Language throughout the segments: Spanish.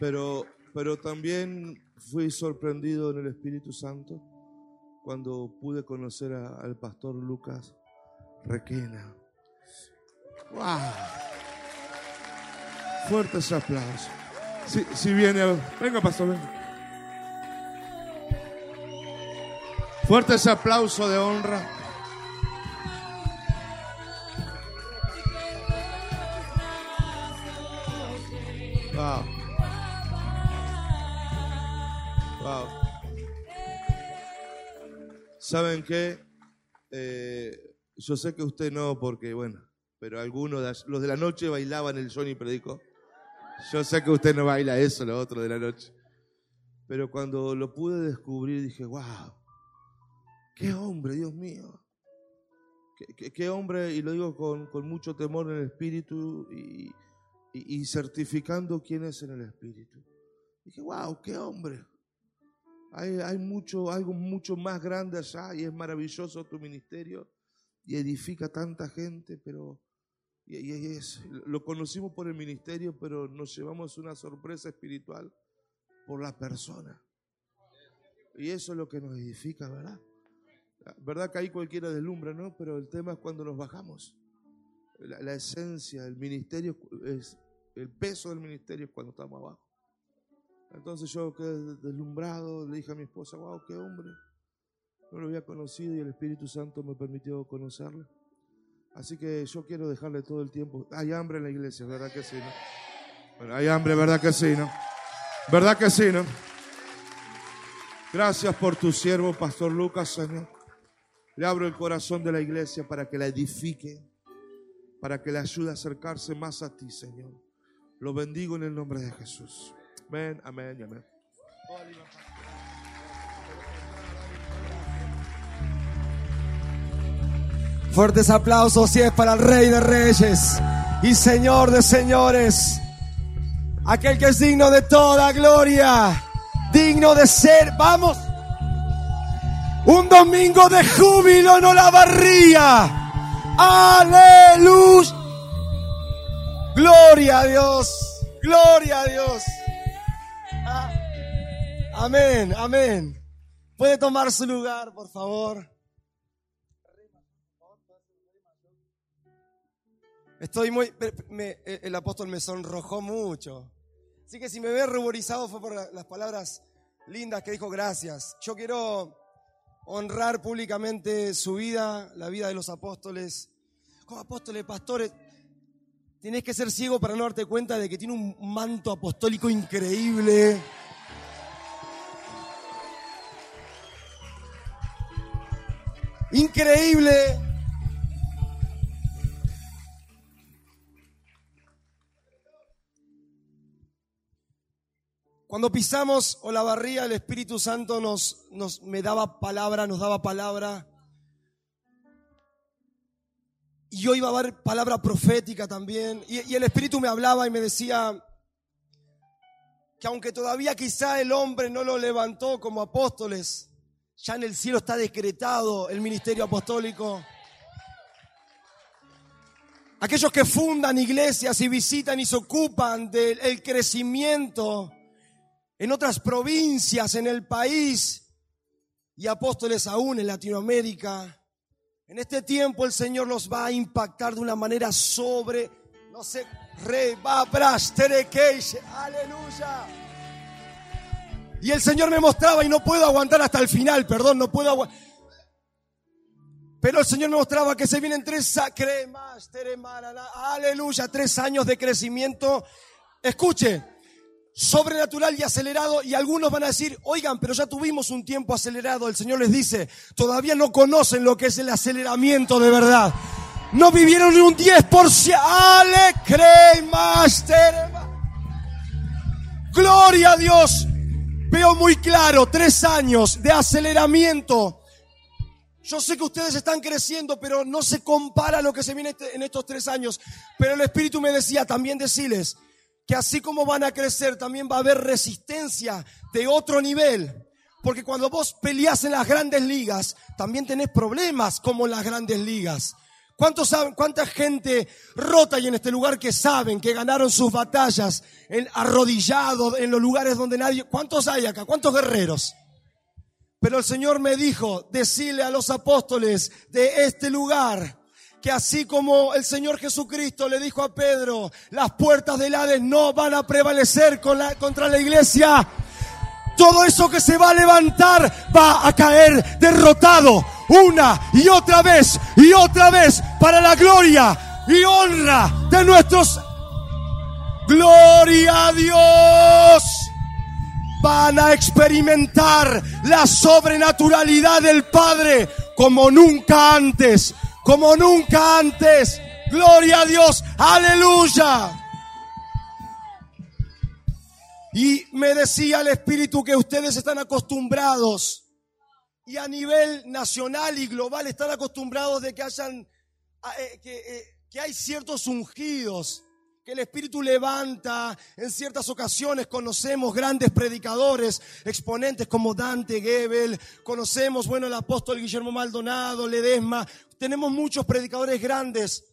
Pero, pero también fui sorprendido en el Espíritu Santo cuando pude conocer al pastor Lucas Requena. ¡Wow! Fuertes aplausos. Si, si viene, venga pastor, venga. Fuertes aplauso de honra. ¿Saben qué? Eh, yo sé que usted no, porque bueno, pero algunos, de los de la noche bailaban el Johnny Predico. Yo sé que usted no baila eso, lo otro de la noche. Pero cuando lo pude descubrir dije, wow, qué hombre, Dios mío. Qué, qué- qué hombre, y lo digo con, con mucho temor en el espíritu y, y- y certificando quién es en el espíritu. Dije, wow, qué hombre. Hay, mucho, algo mucho más grande allá y es maravilloso tu ministerio y edifica tanta gente, pero y, es, lo conocimos por el ministerio, pero nos llevamos una sorpresa espiritual por la persona. Y eso es lo que nos edifica, ¿verdad? ¿Verdad que ahí cualquiera deslumbra, no? Pero el tema es cuando nos bajamos. La, esencia del ministerio es, el peso del ministerio es cuando estamos abajo. Entonces yo quedé deslumbrado, le dije a mi esposa, wow, qué hombre. No lo había conocido y el Espíritu Santo me permitió conocerlo. Así que yo quiero dejarle todo el tiempo. Hay hambre en la iglesia, ¿verdad que sí? No? Bueno, hay hambre, ¿verdad que sí? ¿No? ¿Verdad que sí? ¿No? Gracias por tu siervo, Pastor Lucas, Señor. Le abro el corazón de la iglesia para que la edifique, para que le ayude a acercarse más a ti, Señor. Lo bendigo en el nombre de Jesús. Amén, amén amén. Fuertes aplausos si es para el Rey de Reyes y Señor de Señores. Aquel que es digno de toda gloria, digno de ser, vamos, un domingo de júbilo en Olavarría. Aleluya. Gloria a Dios, gloria a Dios. Amén, amén. Puede tomar su lugar, por favor. Estoy muy. el apóstol me sonrojó mucho. Así que si me ve ruborizado fue por la- las palabras lindas que dijo gracias. Yo quiero honrar públicamente su vida, la vida de los apóstoles. Como apóstoles, pastores, tenés que ser ciego para no darte cuenta de que tiene un manto apostólico increíble. Increíble. Cuando pisamos Olavarría, el Espíritu Santo nos, nos me daba palabra, nos daba palabra. Y yo iba a dar palabra profética también. Y el Espíritu me hablaba y me decía que aunque todavía quizá el hombre no lo levantó como apóstoles, ya en el cielo está decretado el ministerio apostólico. Aquellos que fundan iglesias y visitan y se ocupan del el crecimiento en otras provincias, en el país y apóstoles aún en Latinoamérica. En este tiempo el Señor los va a impactar de una manera sobre, no sé, re, va, aleluya. Y el Señor me mostraba y no puedo aguantar hasta el final, perdón, no puedo aguantar. Pero el Señor me mostraba que se vienen tres, cremas, aleluya, tres años de crecimiento. Escuche, sobrenatural y acelerado y algunos van a decir, oigan, pero ya tuvimos un tiempo acelerado. El Señor les dice, todavía no conocen lo que es el aceleramiento de verdad. No vivieron ni un 10%. Ale, cremas. Gloria a Dios. Veo muy claro tres años de aceleramiento. Yo sé que ustedes están creciendo, pero no se compara lo que se viene este- en estos tres años. Pero el Espíritu me decía también decirles que así como van a crecer, también va a haber resistencia de otro nivel. Porque cuando vos peleás en las grandes ligas, también tenés problemas como en las grandes ligas. ¿Cuántos saben, cuánta gente rota hay en este lugar que saben que ganaron sus batallas en, arrodillados en los lugares donde nadie... ¿Cuántos hay acá? ¿Cuántos guerreros? Pero el Señor me dijo, decirle a los apóstoles de este lugar, que así como el Señor Jesucristo le dijo a Pedro, las puertas del Hades no van a prevalecer contra la iglesia. Todo eso que se va a levantar va a caer derrotado una y otra vez y otra vez para la gloria y honra de nuestros... Gloria a Dios. Van a experimentar la sobrenaturalidad del Padre como nunca antes como nunca antes. Gloria a Dios. Aleluya. Y me decía el Espíritu que ustedes están acostumbrados y a nivel nacional y global están acostumbrados de que hayan, eh, que, eh, que hay ciertos ungidos que el Espíritu levanta. En ciertas ocasiones conocemos grandes predicadores, exponentes como Dante Gebel, conocemos, bueno, el apóstol Guillermo Maldonado, Ledesma, tenemos muchos predicadores grandes.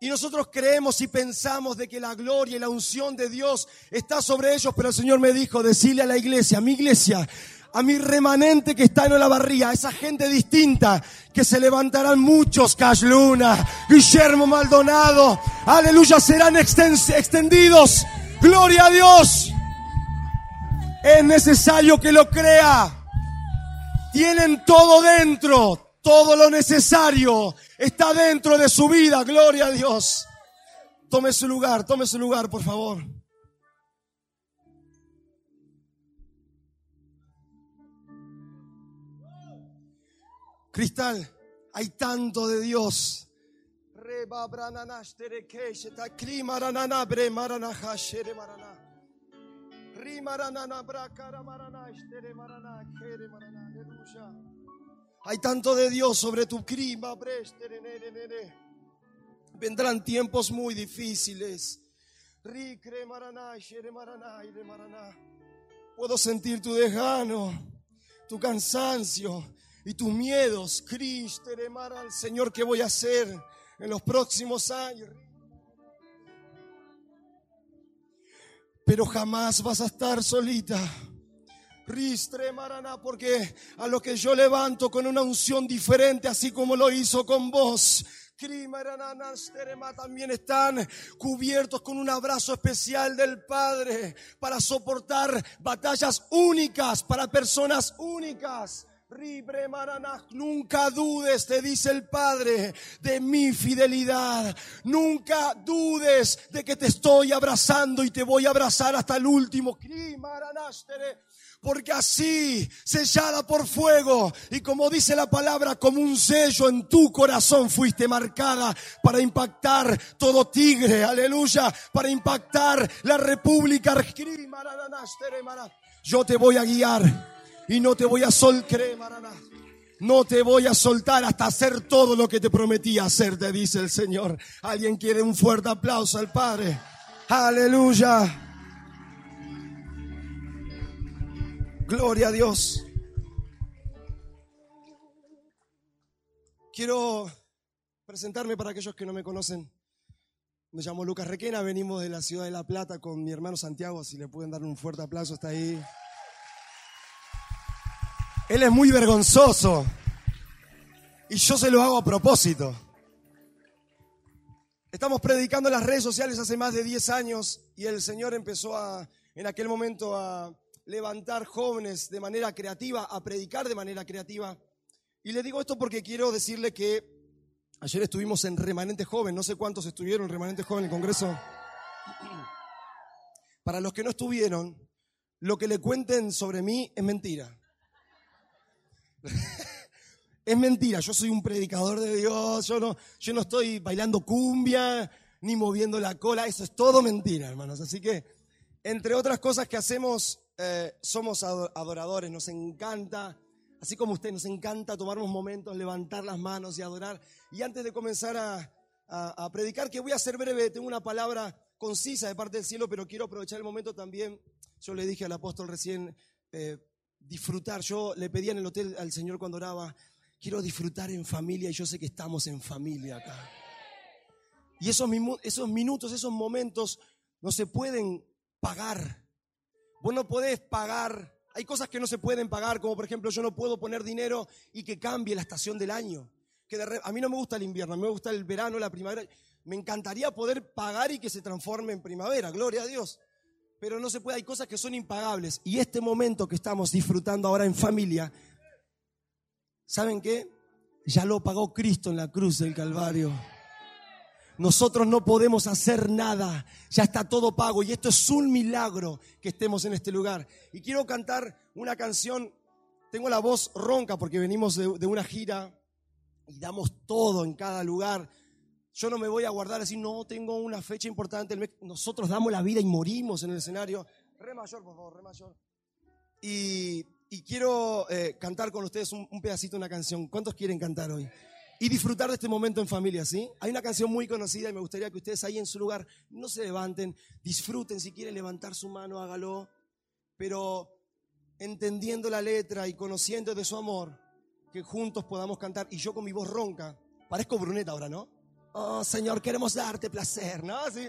Y nosotros creemos y pensamos de que la gloria y la unción de Dios está sobre ellos, pero el Señor me dijo, decirle a la iglesia, a mi iglesia, a mi remanente que está en la barría, a esa gente distinta, que se levantarán muchos, Cash Luna, Guillermo Maldonado, aleluya, serán extendidos, gloria a Dios. Es necesario que lo crea. Tienen todo dentro, todo lo necesario está dentro de su vida. Gloria a Dios. Tome su lugar, tome su lugar, por favor. Cristal, hay tanto de Dios. Hay tanto de Dios sobre tu clima. Vendrán tiempos muy difíciles. Puedo sentir tu desgano, tu cansancio y tus miedos. Cristo, al Señor, ¿qué voy a hacer en los próximos años? Pero jamás vas a estar solita. Ristre Maraná, porque a lo que yo levanto con una unción diferente, así como lo hizo con vos, también están cubiertos con un abrazo especial del Padre para soportar batallas únicas para personas únicas. Nunca dudes, te dice el Padre, de mi fidelidad. Nunca dudes de que te estoy abrazando y te voy a abrazar hasta el último porque así, sellada por fuego, y como dice la palabra, como un sello en tu corazón fuiste marcada para impactar todo tigre, aleluya, para impactar la república. Yo te voy a guiar y no te voy a soltar. No te voy a soltar hasta hacer todo lo que te prometí hacer, te dice el Señor. Alguien quiere un fuerte aplauso al Padre. Aleluya. Gloria a Dios. Quiero presentarme para aquellos que no me conocen. Me llamo Lucas Requena, venimos de la ciudad de La Plata con mi hermano Santiago, si le pueden dar un fuerte aplauso, está ahí. Él es muy vergonzoso y yo se lo hago a propósito. Estamos predicando en las redes sociales hace más de 10 años y el Señor empezó a, en aquel momento a levantar jóvenes de manera creativa, a predicar de manera creativa. Y le digo esto porque quiero decirle que ayer estuvimos en Remanente Joven, no sé cuántos estuvieron en Remanente Joven en el Congreso. Para los que no estuvieron, lo que le cuenten sobre mí es mentira. es mentira, yo soy un predicador de Dios, yo no, yo no estoy bailando cumbia ni moviendo la cola, eso es todo mentira, hermanos. Así que, entre otras cosas que hacemos eh, somos adoradores, nos encanta, así como usted, nos encanta tomar unos momentos, levantar las manos y adorar. Y antes de comenzar a, predicar, que voy a ser breve, tengo una palabra concisa de parte del cielo, pero quiero aprovechar el momento también. Yo le dije al apóstol recién, eh, disfrutar. Yo le pedía en el hotel al Señor cuando oraba, quiero disfrutar en familia y yo sé que estamos en familia acá. Y esos, esos minutos, esos momentos no se pueden pagar. Vos no podés pagar. Hay cosas que no se pueden pagar, como por ejemplo yo no puedo poner dinero y que cambie la estación del año. Que a mí no me gusta el invierno, a mí me gusta el verano, la primavera. Me encantaría poder pagar y que se transforme en primavera, gloria a Dios. Pero no se puede, hay cosas que son impagables. Y este momento que estamos disfrutando ahora en familia, ¿saben qué? Ya lo pagó Cristo en la cruz del Calvario. Nosotros no podemos hacer nada, ya está todo pago y esto es un milagro que estemos en este lugar. Y quiero cantar una canción, tengo la voz ronca porque venimos de, una gira y damos todo en cada lugar. Yo no me voy a guardar así, no tengo una fecha importante. Nosotros damos la vida y morimos en el escenario. Re mayor, por favor, re mayor. Y, quiero eh, cantar con ustedes un, un pedacito una canción. ¿Cuántos quieren cantar hoy? Y disfrutar de este momento en familia, ¿sí? Hay una canción muy conocida y me gustaría que ustedes ahí en su lugar no se levanten, disfruten, si quieren levantar su mano, hágalo, pero entendiendo la letra y conociendo de su amor, que juntos podamos cantar y yo con mi voz ronca, parezco Bruneta ahora, ¿no? Oh, Señor, queremos darte placer, ¿no? ¿Sí?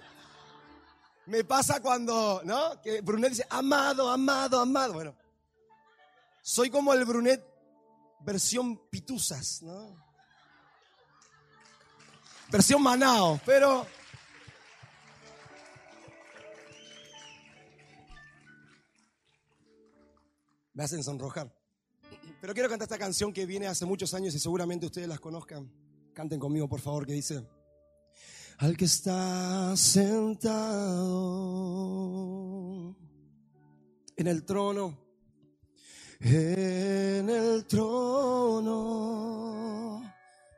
Me pasa cuando, ¿no? Que Brunet dice, amado, amado, amado. Bueno, soy como el Brunet versión pituzas, ¿no? Versión Manao, pero... Me hacen sonrojar. Pero quiero cantar esta canción que viene hace muchos años y seguramente ustedes las conozcan. Canten conmigo, por favor, que dice... Al que está sentado en el trono, en el trono,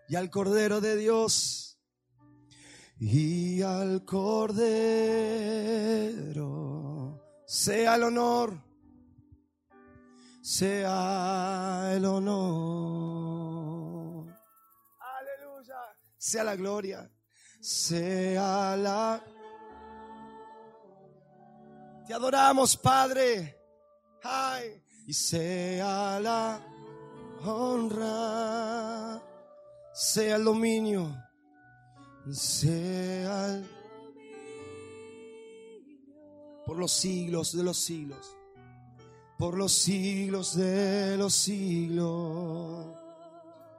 y al Cordero de Dios y al Cordero sea el honor, sea el honor. Aleluya. Sea la gloria, sea la... Te adoramos, Padre. Ay, y sea la honra, sea el dominio sea por los siglos de los siglos, por los siglos de los siglos.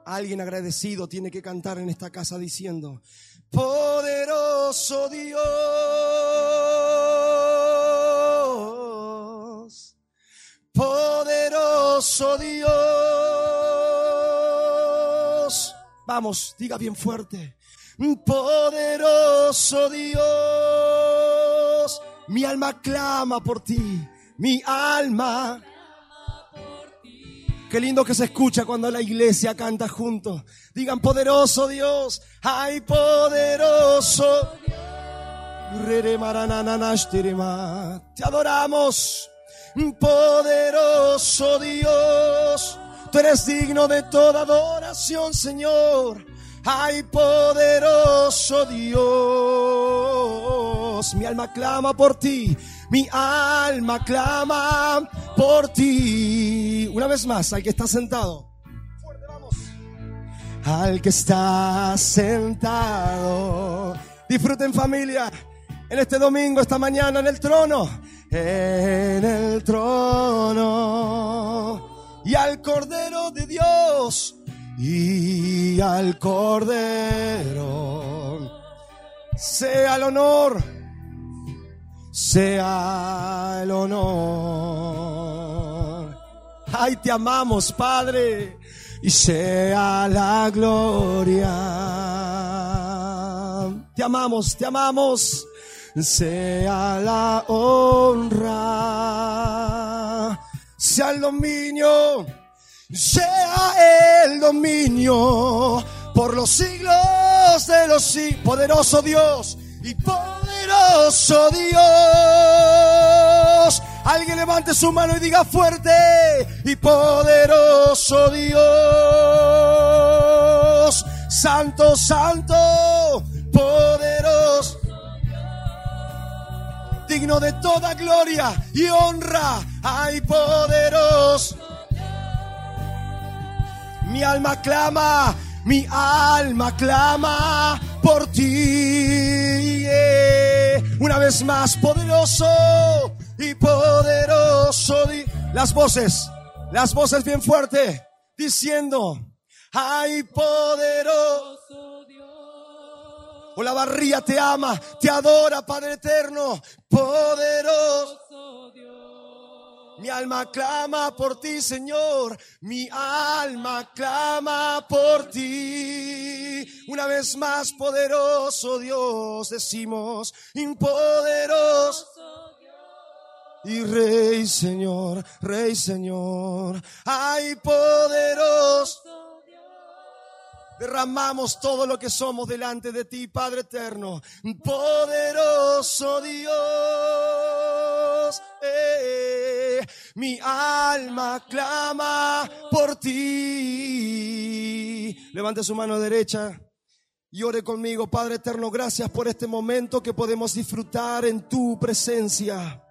Alguien agradecido tiene que cantar en esta casa diciendo, poderoso Dios, poderoso Dios. Vamos, diga bien fuerte poderoso Dios. Mi alma clama por ti, mi alma. Qué lindo que se escucha cuando la iglesia canta juntos. Digan poderoso Dios, ay poderoso. Te adoramos, poderoso Dios. Tú eres digno de toda adoración, Señor. Ay, poderoso Dios, mi alma clama por ti, mi alma clama por ti. Una vez más, al que está sentado. Fuerte, vamos. Al que está sentado. Disfruten familia en este domingo, esta mañana en el trono. En el trono. Y al Cordero de Dios y al Cordero sea el honor, sea el honor. Ay, te amamos, Padre, y sea la gloria. Te amamos, te amamos, sea la honra, sea el dominio sea el dominio por los siglos de los siglos. Poderoso Dios y poderoso Dios. Alguien levante su mano y diga fuerte y poderoso Dios. Santo, santo, poderoso. Digno de toda gloria y honra. Hay poderoso mi alma clama, Mi alma clama por ti. Una vez más, poderoso y poderoso. Las voces, las voces bien fuerte, diciendo, ay poderoso. O la barría te ama, te adora, Padre eterno, poderoso. Mi alma clama por ti, Señor. Mi alma clama por ti. Una vez más, poderoso Dios, decimos, impoderoso. Y Rey Señor, Rey Señor, ay poderoso. Derramamos todo lo que somos delante de ti, Padre eterno, poderoso Dios. Eh, mi alma clama por ti. Levante su mano derecha y ore conmigo, Padre eterno. Gracias por este momento que podemos disfrutar en tu presencia.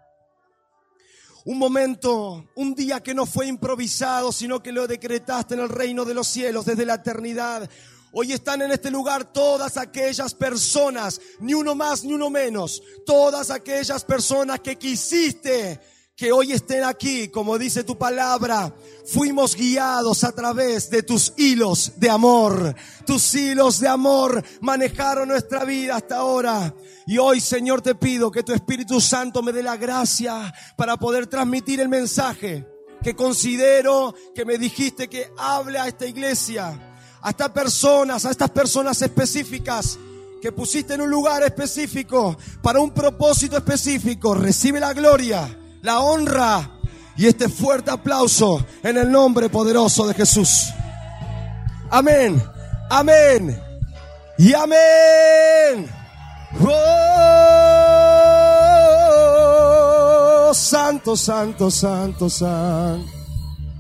Un momento, un día que no fue improvisado, sino que lo decretaste en el reino de los cielos desde la eternidad. Hoy están en este lugar todas aquellas personas, ni uno más ni uno menos, todas aquellas personas que quisiste que hoy estén aquí, como dice tu palabra, fuimos guiados a través de tus hilos de amor. Tus hilos de amor manejaron nuestra vida hasta ahora. Y hoy, Señor, te pido que tu Espíritu Santo me dé la gracia para poder transmitir el mensaje que considero que me dijiste que hable a esta iglesia, a estas personas, a estas personas específicas que pusiste en un lugar específico para un propósito específico. Recibe la gloria, la honra y este fuerte aplauso en el nombre poderoso de Jesús. Amén, amén y amén. Oh, santo, santo, santo, santo.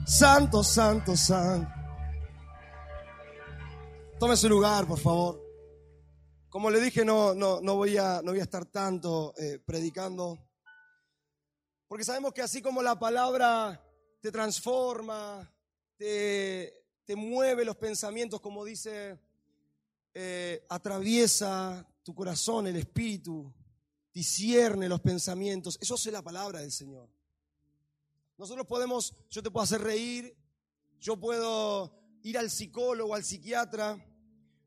Santo, santo, santo. Tome su lugar, por favor. Como le dije, no, no, no, voy, a, no voy a estar tanto eh, predicando. Porque sabemos que así como la palabra te transforma, te, mueve los pensamientos, como dice, eh, atraviesa tu corazón, el espíritu, discierne los pensamientos. Eso es la palabra del Señor. Nosotros podemos, yo te puedo hacer reír, yo puedo ir al psicólogo, al psiquiatra,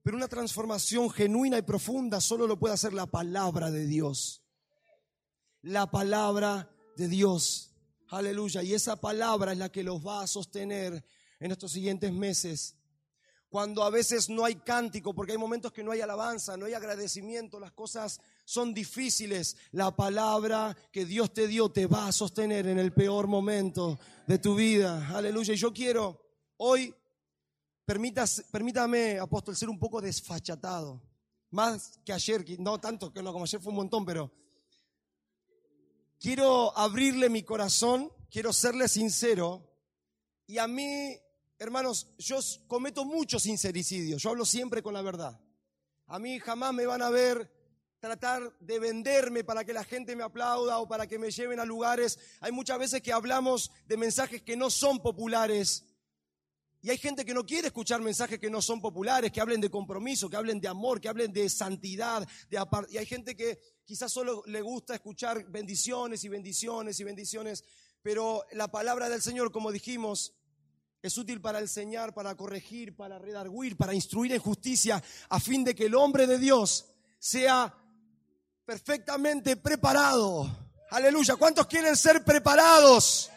pero una transformación genuina y profunda solo lo puede hacer la palabra de Dios. La palabra de Dios. Aleluya. Y esa palabra es la que los va a sostener en estos siguientes meses. Cuando a veces no hay cántico, porque hay momentos que no hay alabanza, no hay agradecimiento, las cosas son difíciles, la palabra que Dios te dio te va a sostener en el peor momento de tu vida. Aleluya. Y yo quiero hoy, permitas, permítame, apóstol, ser un poco desfachatado. Más que ayer, no tanto, que no, como ayer fue un montón, pero quiero abrirle mi corazón, quiero serle sincero. Y a mí, hermanos, yo cometo muchos sincericidios, yo hablo siempre con la verdad. A mí jamás me van a ver tratar de venderme para que la gente me aplauda o para que me lleven a lugares. Hay muchas veces que hablamos de mensajes que no son populares. Y hay gente que no quiere escuchar mensajes que no son populares, que hablen de compromiso, que hablen de amor, que hablen de santidad. Y hay gente que quizás solo le gusta escuchar bendiciones y bendiciones y bendiciones. Pero la palabra del Señor, como dijimos, es útil para enseñar, para corregir, para redarguir, para instruir en justicia, a fin de que el hombre de Dios sea perfectamente preparado. Aleluya. ¿Cuántos quieren ser preparados?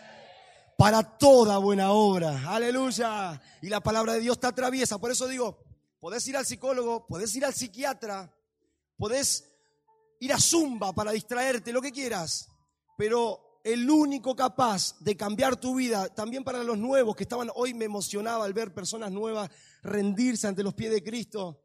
Para toda buena obra. Aleluya. Y la palabra de Dios te atraviesa. Por eso digo, podés ir al psicólogo, podés ir al psiquiatra, podés ir a Zumba para distraerte, lo que quieras. Pero el único capaz de cambiar tu vida, también para los nuevos que estaban, hoy me emocionaba al ver personas nuevas rendirse ante los pies de Cristo.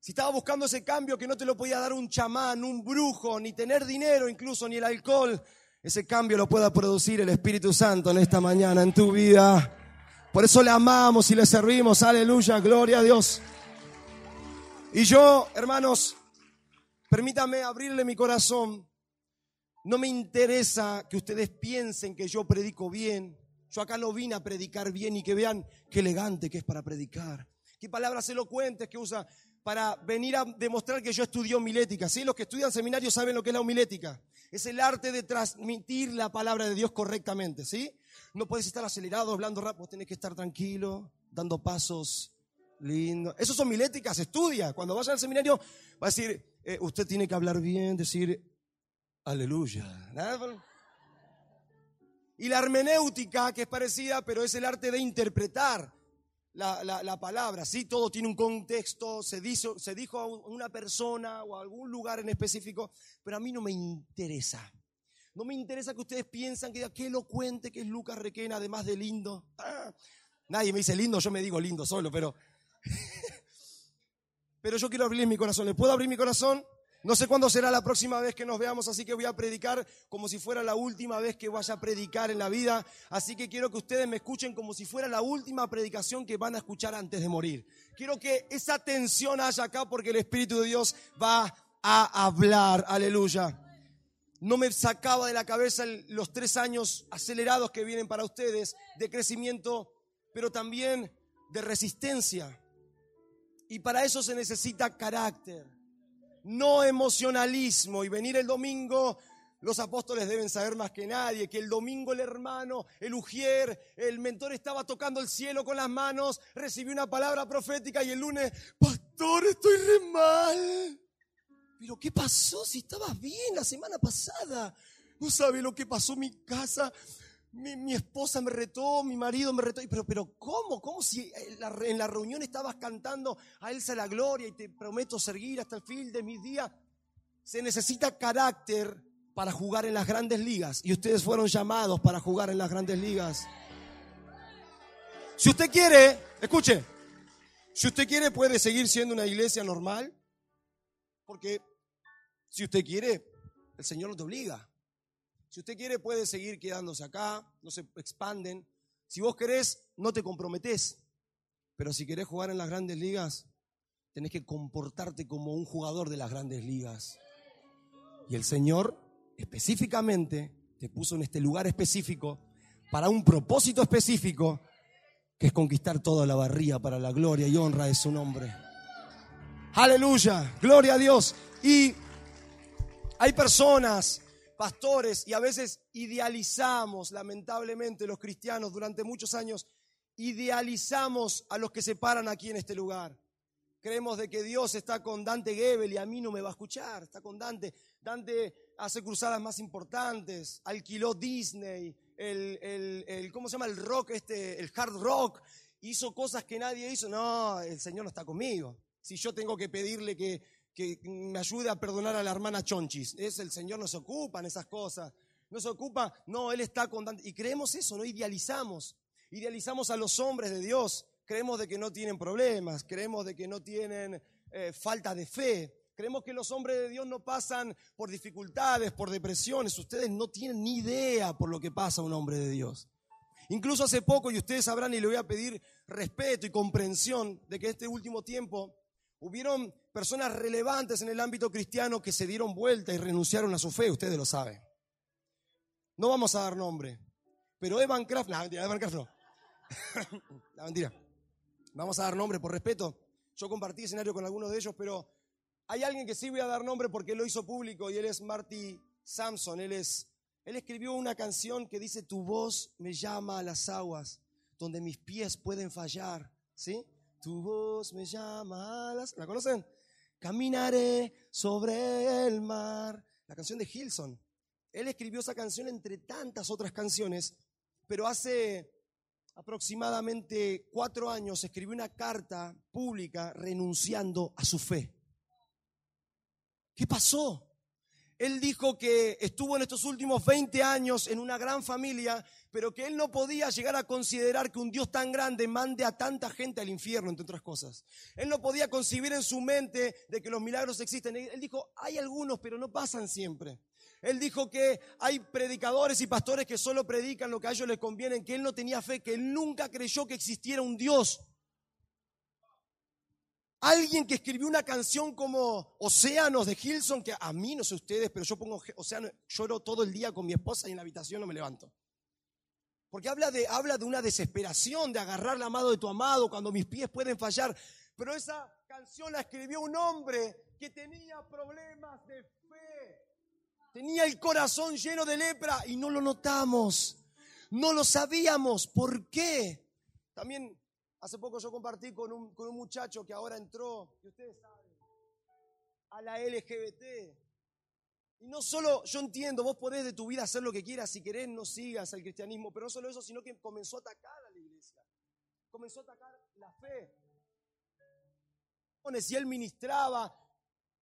Si estaba buscando ese cambio que no te lo podía dar un chamán, un brujo, ni tener dinero incluso, ni el alcohol, ese cambio lo pueda producir el Espíritu Santo en esta mañana, en tu vida. Por eso le amamos y le servimos, aleluya, gloria a Dios. Y yo, hermanos, permítame abrirle mi corazón. No me interesa que ustedes piensen que yo predico bien. Yo acá no vine a predicar bien y que vean qué elegante que es para predicar, qué palabras elocuentes que usa para venir a demostrar que yo estudié homilética. ¿sí? Los que estudian seminario saben lo que es la homilética. Es el arte de transmitir la palabra de Dios correctamente. ¿sí? No puedes estar acelerado, hablando rápido, tienes que estar tranquilo, dando pasos lindos. Eso son homiléticas, estudia. Cuando vayas al seminario, va a decir, eh, usted tiene que hablar bien, decir aleluya. Y la hermenéutica, que es parecida, pero es el arte de interpretar la, palabra. Sí, todo tiene un contexto, se, dijo, se dijo a una persona o a algún lugar en específico, pero a mí no me interesa. No me interesa que ustedes piensan que qué elocuente que es Lucas Requena, además de lindo. Ah, nadie me dice lindo, yo me digo lindo solo, pero... pero yo quiero abrir mi corazón. ¿Le puedo abrir mi corazón? No sé cuándo será la próxima vez que nos veamos, así que voy a predicar como si fuera la última vez que vaya a predicar en la vida. Así que quiero que ustedes me escuchen como si fuera la última predicación que van a escuchar antes de morir. Quiero que esa tensión haya acá porque el Espíritu de Dios va a hablar. Aleluya. No me sacaba de la cabeza los tres años acelerados que vienen para ustedes de crecimiento, pero también de resistencia. Y para eso se necesita carácter no emocionalismo. Y venir el domingo, los apóstoles deben saber más que nadie, que el domingo el hermano, el ujier, el mentor estaba tocando el cielo con las manos, recibió una palabra profética y el lunes, pastor, estoy re mal. Pero ¿qué pasó si estabas bien la semana pasada? No sabe lo que pasó en mi casa mi, esposa me retó, mi marido me retó. Pero, pero ¿cómo? ¿Cómo si en la, reunión estabas cantando a Elsa la gloria y te prometo seguir hasta el fin de mis días? Se necesita carácter para jugar en las grandes ligas. Y ustedes fueron llamados para jugar en las grandes ligas. Si usted quiere, escuche, si usted quiere puede seguir siendo una iglesia normal, porque si usted quiere, el Señor no te obliga. Si usted quiere, puede seguir quedándose acá, no se expanden. Si vos querés, no te comprometés. Pero si querés jugar en las grandes ligas, tenés que comportarte como un jugador de las grandes ligas. Y el Señor específicamente te puso en este lugar específico para un propósito específico que es conquistar toda la barría para la gloria y honra de su nombre. Aleluya, gloria a Dios. Y hay personas pastores y a veces idealizamos, lamentablemente los cristianos durante muchos años, idealizamos a los que se paran aquí en este lugar. Creemos de que Dios está con Dante Gebel y a mí no me va a escuchar, está con Dante. Dante hace cruzadas más importantes, alquiló Disney, el, el, ¿cómo se llama? El rock, este, el hard rock, hizo cosas que nadie hizo. No, el Señor no está conmigo. Si yo tengo que pedirle que, que me ayude a perdonar a la hermana Chonchis. Es el Señor nos ocupa en esas cosas. Nos ocupa, no, Él está con... Y creemos eso, no idealizamos. Idealizamos a los hombres de Dios. Creemos de que no tienen problemas, creemos de que no tienen eh, falta de fe. Creemos que los hombres de Dios no pasan por dificultades, por depresiones. Ustedes no tienen ni idea por lo que pasa un hombre de Dios. Incluso hace poco, y ustedes sabrán, y le voy a pedir respeto y comprensión de que este último tiempo hubieron personas relevantes en el ámbito cristiano que se dieron vuelta y renunciaron a su fe, ustedes lo saben. No vamos a dar nombre, pero Evan Kraft, no, mentira, Evan Kraft no. la mentira. Vamos a dar nombre por respeto. Yo compartí escenario con algunos de ellos, pero hay alguien que sí voy a dar nombre porque lo hizo público y él es Marty Sampson. Él, es, él escribió una canción que dice, tu voz me llama a las aguas, donde mis pies pueden fallar. ¿Sí? Tu voz me llama a las... ¿La conocen? Caminaré sobre el mar. La canción de Hilson. Él escribió esa canción entre tantas otras canciones, pero hace aproximadamente cuatro años escribió una carta pública renunciando a su fe. ¿Qué pasó? Él dijo que estuvo en estos últimos 20 años en una gran familia, pero que él no podía llegar a considerar que un Dios tan grande mande a tanta gente al infierno, entre otras cosas. Él no podía concebir en su mente de que los milagros existen. Él dijo, hay algunos, pero no pasan siempre. Él dijo que hay predicadores y pastores que solo predican lo que a ellos les conviene, que él no tenía fe, que él nunca creyó que existiera un Dios Alguien que escribió una canción como Océanos de Hilson, que a mí no sé ustedes, pero yo pongo Océano, lloro todo el día con mi esposa y en la habitación no me levanto. Porque habla de, habla de una desesperación, de agarrar la mano de tu amado cuando mis pies pueden fallar. Pero esa canción la escribió un hombre que tenía problemas de fe. Tenía el corazón lleno de lepra y no lo notamos. No lo sabíamos. ¿Por qué? También hace poco yo compartí con un, con un muchacho que ahora entró, que ustedes saben, a la LGBT. Y no solo, yo entiendo, vos podés de tu vida hacer lo que quieras, si querés no sigas al cristianismo, pero no solo eso, sino que comenzó a atacar a la iglesia. Comenzó a atacar la fe. Y él ministraba,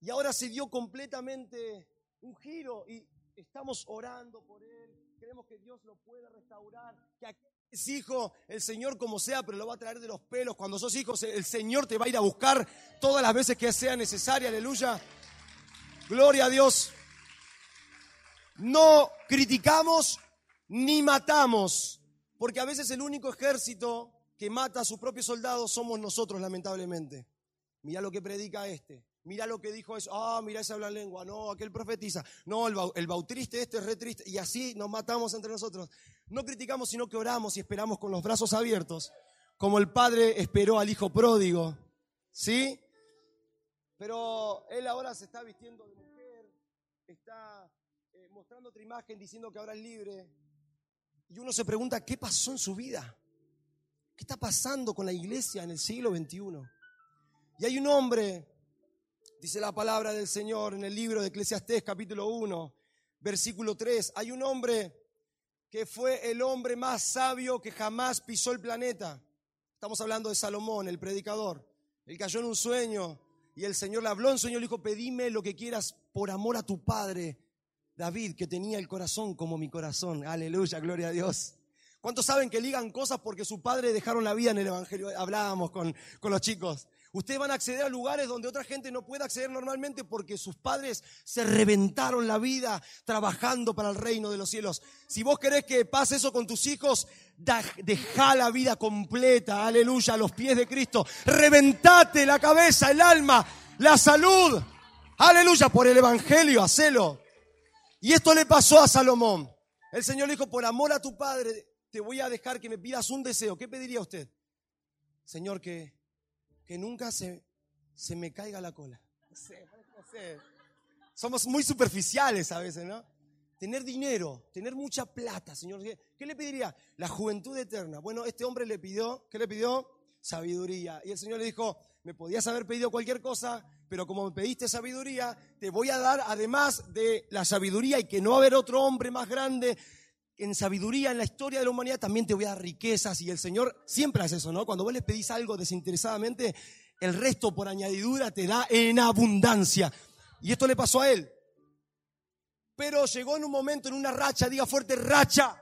y ahora se dio completamente un giro, y estamos orando por él. Creemos que Dios lo puede restaurar, que es hijo, el Señor como sea, pero lo va a traer de los pelos. Cuando sos hijo, el Señor te va a ir a buscar todas las veces que sea necesaria, aleluya. Gloria a Dios no criticamos ni matamos, porque a veces el único ejército que mata a sus propios soldados somos nosotros, lamentablemente. Mira lo que predica este, mira lo que dijo eso, ah, mira ese habla lengua, no, aquel profetiza, no, el, bautriste este es re triste, y así nos matamos entre nosotros. No criticamos, sino que oramos y esperamos con los brazos abiertos, como el padre esperó al hijo pródigo, ¿sí? Pero él ahora se está vistiendo de mujer, está mostrando otra imagen diciendo que ahora es libre. Y uno se pregunta, ¿qué pasó en su vida? ¿Qué está pasando con la iglesia en el siglo XXI? Y hay un hombre, dice la palabra del Señor en el libro de Eclesiastés capítulo 1, versículo 3, hay un hombre que fue el hombre más sabio que jamás pisó el planeta. Estamos hablando de Salomón, el predicador. Él cayó en un sueño y el Señor le habló en sueño y le dijo, pedime lo que quieras por amor a tu Padre David, que tenía el corazón como mi corazón. Aleluya, gloria a Dios. ¿Cuántos saben que ligan cosas porque su padre dejaron la vida en el Evangelio? Hablábamos con, con los chicos. Ustedes van a acceder a lugares donde otra gente no puede acceder normalmente porque sus padres se reventaron la vida trabajando para el reino de los cielos. Si vos querés que pase eso con tus hijos, deja la vida completa, aleluya, a los pies de Cristo. Reventate la cabeza, el alma, la salud, aleluya, por el Evangelio, hacelo. Y esto le pasó a Salomón. El Señor le dijo, por amor a tu padre, te voy a dejar que me pidas un deseo. ¿Qué pediría usted? Señor, que, que nunca se, se me caiga la cola. Somos muy superficiales a veces, ¿no? Tener dinero, tener mucha plata, Señor. ¿Qué le pediría? La juventud eterna. Bueno, este hombre le pidió, ¿qué le pidió? Sabiduría. Y el Señor le dijo, me podías haber pedido cualquier cosa, pero como me pediste sabiduría, te voy a dar, además de la sabiduría y que no haber otro hombre más grande en sabiduría en la historia de la humanidad, también te voy a dar riquezas. Y el Señor siempre hace eso, ¿no? Cuando vos le pedís algo desinteresadamente, el resto por añadidura te da en abundancia. Y esto le pasó a él. Pero llegó en un momento, en una racha, diga fuerte, racha.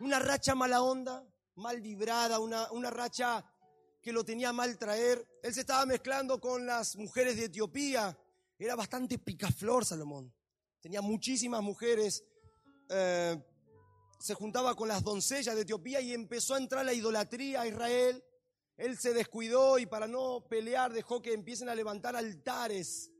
Una racha mala onda, mal vibrada, una, una racha que lo tenía mal traer. Él se estaba mezclando con las mujeres de Etiopía. Era bastante picaflor Salomón. Tenía muchísimas mujeres. Eh, se juntaba con las doncellas de Etiopía y empezó a entrar la idolatría a Israel. Él se descuidó y para no pelear dejó que empiecen a levantar altares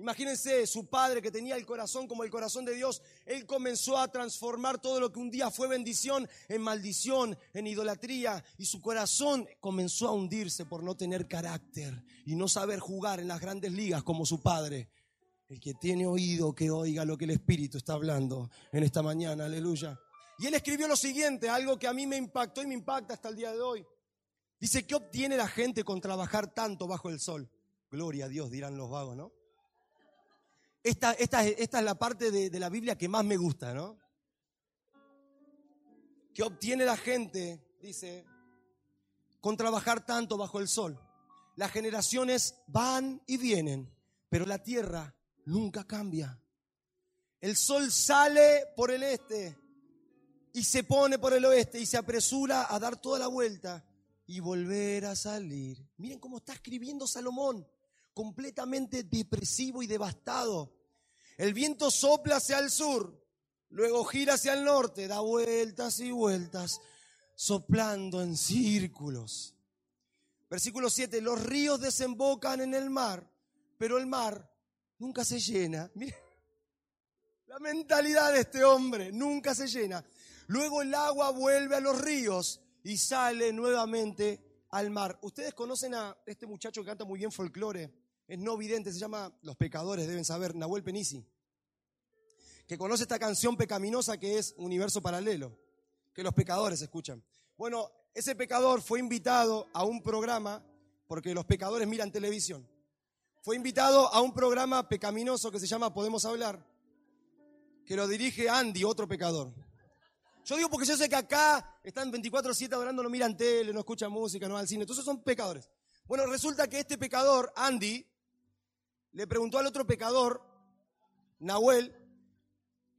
Imagínense, su padre que tenía el corazón como el corazón de Dios, él comenzó a transformar todo lo que un día fue bendición en maldición, en idolatría, y su corazón comenzó a hundirse por no tener carácter y no saber jugar en las grandes ligas como su padre. El que tiene oído, que oiga lo que el Espíritu está hablando en esta mañana, aleluya. Y él escribió lo siguiente, algo que a mí me impactó y me impacta hasta el día de hoy. Dice, ¿qué obtiene la gente con trabajar tanto bajo el sol? Gloria a Dios, dirán los vagos, ¿no? Esta, es la parte de, de la Biblia que más me gusta, ¿no? Que obtiene la gente, dice, con trabajar tanto bajo el sol. Las generaciones van y vienen, pero la tierra nunca cambia. El sol sale por el este y se pone por el oeste y se apresura a dar toda la vuelta y volver a salir. Miren cómo está escribiendo Salomón completamente depresivo y devastado. El viento sopla hacia el sur, luego gira hacia el norte, da vueltas y vueltas, soplando en círculos. Versículo 7, los ríos desembocan en el mar, pero el mar nunca se llena. la mentalidad de este hombre nunca se llena. Luego el agua vuelve a los ríos y sale nuevamente al mar. Ustedes conocen a este muchacho que canta muy bien folclore, es no vidente, se llama Los Pecadores, deben saber, Nahuel Penisi, que conoce esta canción pecaminosa que es Universo Paralelo, que los pecadores escuchan. Bueno, ese pecador fue invitado a un programa, porque los pecadores miran televisión, fue invitado a un programa pecaminoso que se llama Podemos Hablar, que lo dirige Andy, otro pecador. Yo digo porque yo sé que acá están 24-7 adorando, no miran tele, no escuchan música, no van al cine. Entonces son pecadores. Bueno, resulta que este pecador, Andy, le preguntó al otro pecador, Nahuel,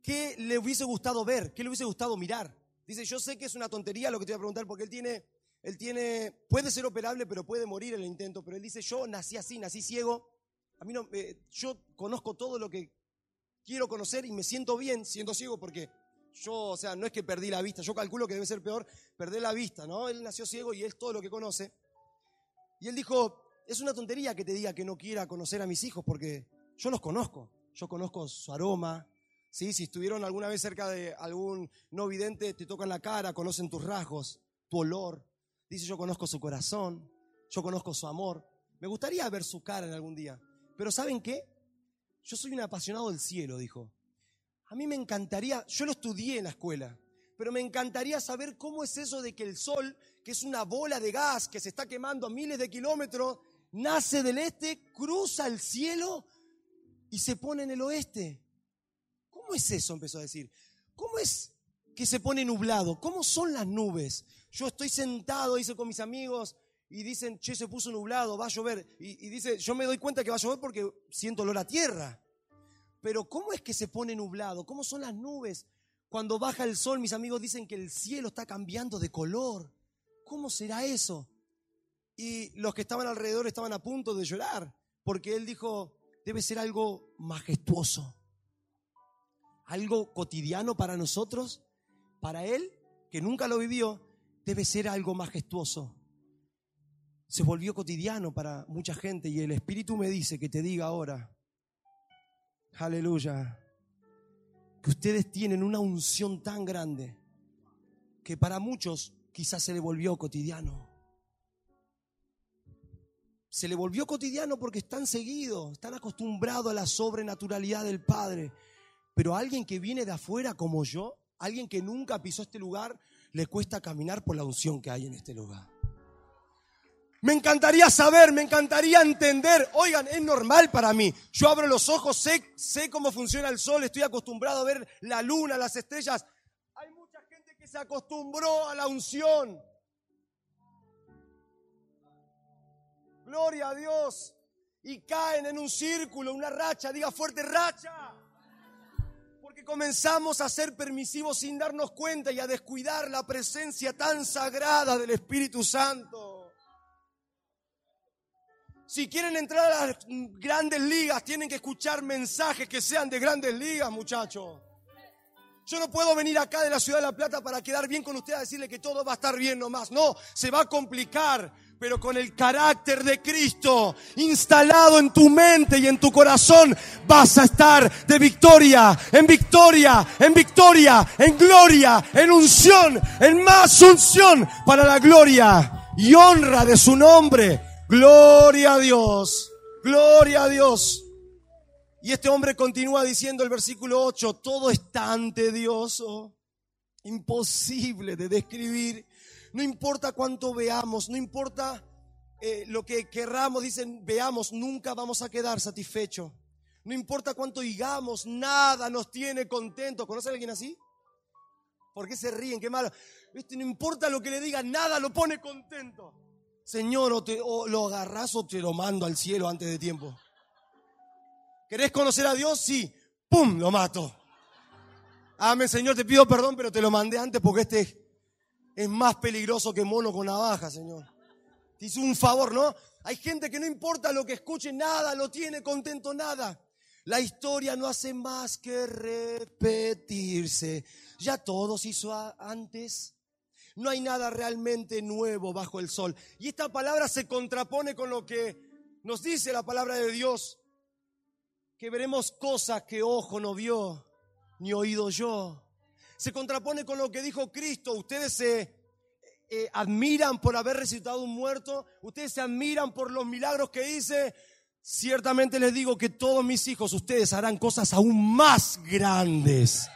qué le hubiese gustado ver, qué le hubiese gustado mirar. Dice, yo sé que es una tontería lo que te voy a preguntar porque él tiene, él tiene, puede ser operable, pero puede morir en el intento. Pero él dice, yo nací así, nací ciego. A mí no, eh, yo conozco todo lo que quiero conocer y me siento bien siendo ciego porque yo, o sea, no es que perdí la vista, yo calculo que debe ser peor perder la vista, ¿no? Él nació ciego y es todo lo que conoce. Y él dijo, es una tontería que te diga que no quiera conocer a mis hijos porque yo los conozco, yo conozco su aroma, ¿sí? Si estuvieron alguna vez cerca de algún no vidente, te tocan la cara, conocen tus rasgos, tu olor. Dice, yo conozco su corazón, yo conozco su amor. Me gustaría ver su cara en algún día. Pero ¿saben qué? Yo soy un apasionado del cielo, dijo. A mí me encantaría, yo lo estudié en la escuela, pero me encantaría saber cómo es eso de que el sol, que es una bola de gas que se está quemando a miles de kilómetros, nace del este, cruza el cielo y se pone en el oeste. ¿Cómo es eso? Empezó a decir. ¿Cómo es que se pone nublado? ¿Cómo son las nubes? Yo estoy sentado, dice con mis amigos, y dicen, che, se puso nublado, va a llover. Y, y dice, yo me doy cuenta que va a llover porque siento olor a tierra. Pero ¿cómo es que se pone nublado? ¿Cómo son las nubes? Cuando baja el sol, mis amigos dicen que el cielo está cambiando de color. ¿Cómo será eso? Y los que estaban alrededor estaban a punto de llorar, porque él dijo, debe ser algo majestuoso, algo cotidiano para nosotros. Para él, que nunca lo vivió, debe ser algo majestuoso. Se volvió cotidiano para mucha gente y el Espíritu me dice que te diga ahora, Aleluya. Que ustedes tienen una unción tan grande que para muchos quizás se le volvió cotidiano. Se le volvió cotidiano porque están seguidos, están acostumbrados a la sobrenaturalidad del Padre. Pero a alguien que viene de afuera como yo, alguien que nunca pisó este lugar, le cuesta caminar por la unción que hay en este lugar. Me encantaría saber, me encantaría entender. Oigan, es normal para mí. Yo abro los ojos, sé, sé cómo funciona el sol, estoy acostumbrado a ver la luna, las estrellas. Hay mucha gente que se acostumbró a la unción. Gloria a Dios. Y caen en un círculo, una racha, diga fuerte racha. Porque comenzamos a ser permisivos sin darnos cuenta y a descuidar la presencia tan sagrada del Espíritu Santo. Si quieren entrar a las grandes ligas, tienen que escuchar mensajes que sean de grandes ligas, muchachos. Yo no puedo venir acá de la ciudad de La Plata para quedar bien con ustedes a decirle que todo va a estar bien nomás. No, se va a complicar, pero con el carácter de Cristo instalado en tu mente y en tu corazón, vas a estar de victoria, en victoria, en victoria, en gloria, en unción, en más unción para la gloria y honra de su nombre Gloria a Dios, gloria a Dios. Y este hombre continúa diciendo el versículo 8, todo es tan tedioso, imposible de describir. No importa cuánto veamos, no importa eh, lo que querramos, dicen, veamos, nunca vamos a quedar satisfechos. No importa cuánto digamos, nada nos tiene contentos. ¿Conoce a alguien así? ¿Por qué se ríen? Qué malo. No importa lo que le digan, nada lo pone contento. Señor, o, te, lo agarras o te lo mando al cielo antes de tiempo. ¿Querés conocer a Dios? Sí. ¡Pum! Lo mato. Amén, Señor, te pido perdón, pero te lo mandé antes porque este es más peligroso que mono con navaja, Señor. Te hizo un favor, ¿no? Hay gente que no importa lo que escuche, nada lo tiene contento, nada. La historia no hace más que repetirse. Ya todo se hizo antes. No hay nada realmente nuevo bajo el sol. Y esta palabra se contrapone con lo que nos dice la palabra de Dios, que veremos cosas que ojo no vio, ni oído yo. se contrapone con lo que dijo Cristo. Ustedes se eh, admiran por haber resucitado un muerto, ustedes se admiran por los milagros que hice. Ciertamente les digo que todos mis hijos, ustedes harán cosas aún más grandes.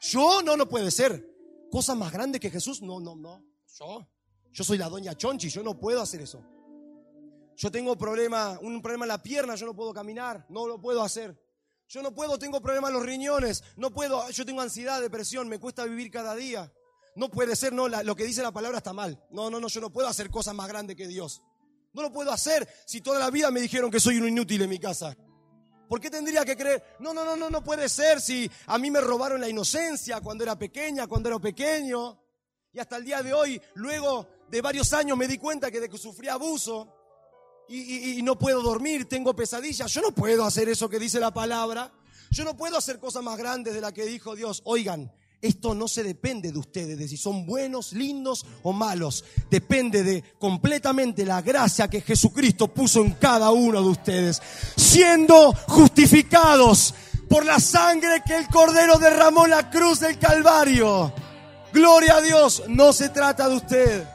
Yo no, no puede ser. Cosas más grandes que Jesús, no, no, no. Yo, yo soy la doña Chonchi, yo no puedo hacer eso. Yo tengo problema, un problema en la pierna, yo no puedo caminar, no lo puedo hacer. Yo no puedo, tengo problemas en los riñones, no puedo, yo tengo ansiedad, depresión, me cuesta vivir cada día. No puede ser, no, lo que dice la palabra está mal. No, no, no, yo no puedo hacer cosas más grandes que Dios. No lo puedo hacer si toda la vida me dijeron que soy un inútil en mi casa. ¿Por qué tendría que creer? No, no, no, no, no puede ser si a mí me robaron la inocencia cuando era pequeña, cuando era pequeño. Y hasta el día de hoy, luego de varios años, me di cuenta que de que sufrí abuso y, y no puedo dormir, tengo pesadillas. Yo no puedo hacer eso que dice la palabra. Yo no puedo hacer cosas más grandes de las que dijo Dios. Oigan, esto no se depende de ustedes, de si son buenos, lindos o malos. Depende de completamente la gracia que Jesucristo puso en cada uno de ustedes. Siendo justificados por la sangre que el Cordero derramó en la cruz del Calvario. Gloria a Dios. No se trata de usted.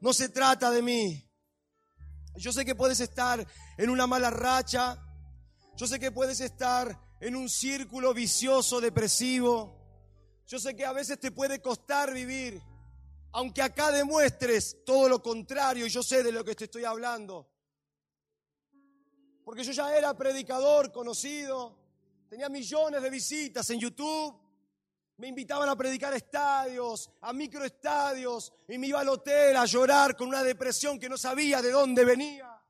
No se trata de mí. Yo sé que puedes estar en una mala racha. Yo sé que puedes estar en un círculo vicioso, depresivo. Yo sé que a veces te puede costar vivir, aunque acá demuestres todo lo contrario, y yo sé de lo que te estoy hablando. Porque yo ya era predicador conocido, tenía millones de visitas en YouTube, me invitaban a predicar estadios, a microestadios, y me iba al hotel a llorar con una depresión que no sabía de dónde venía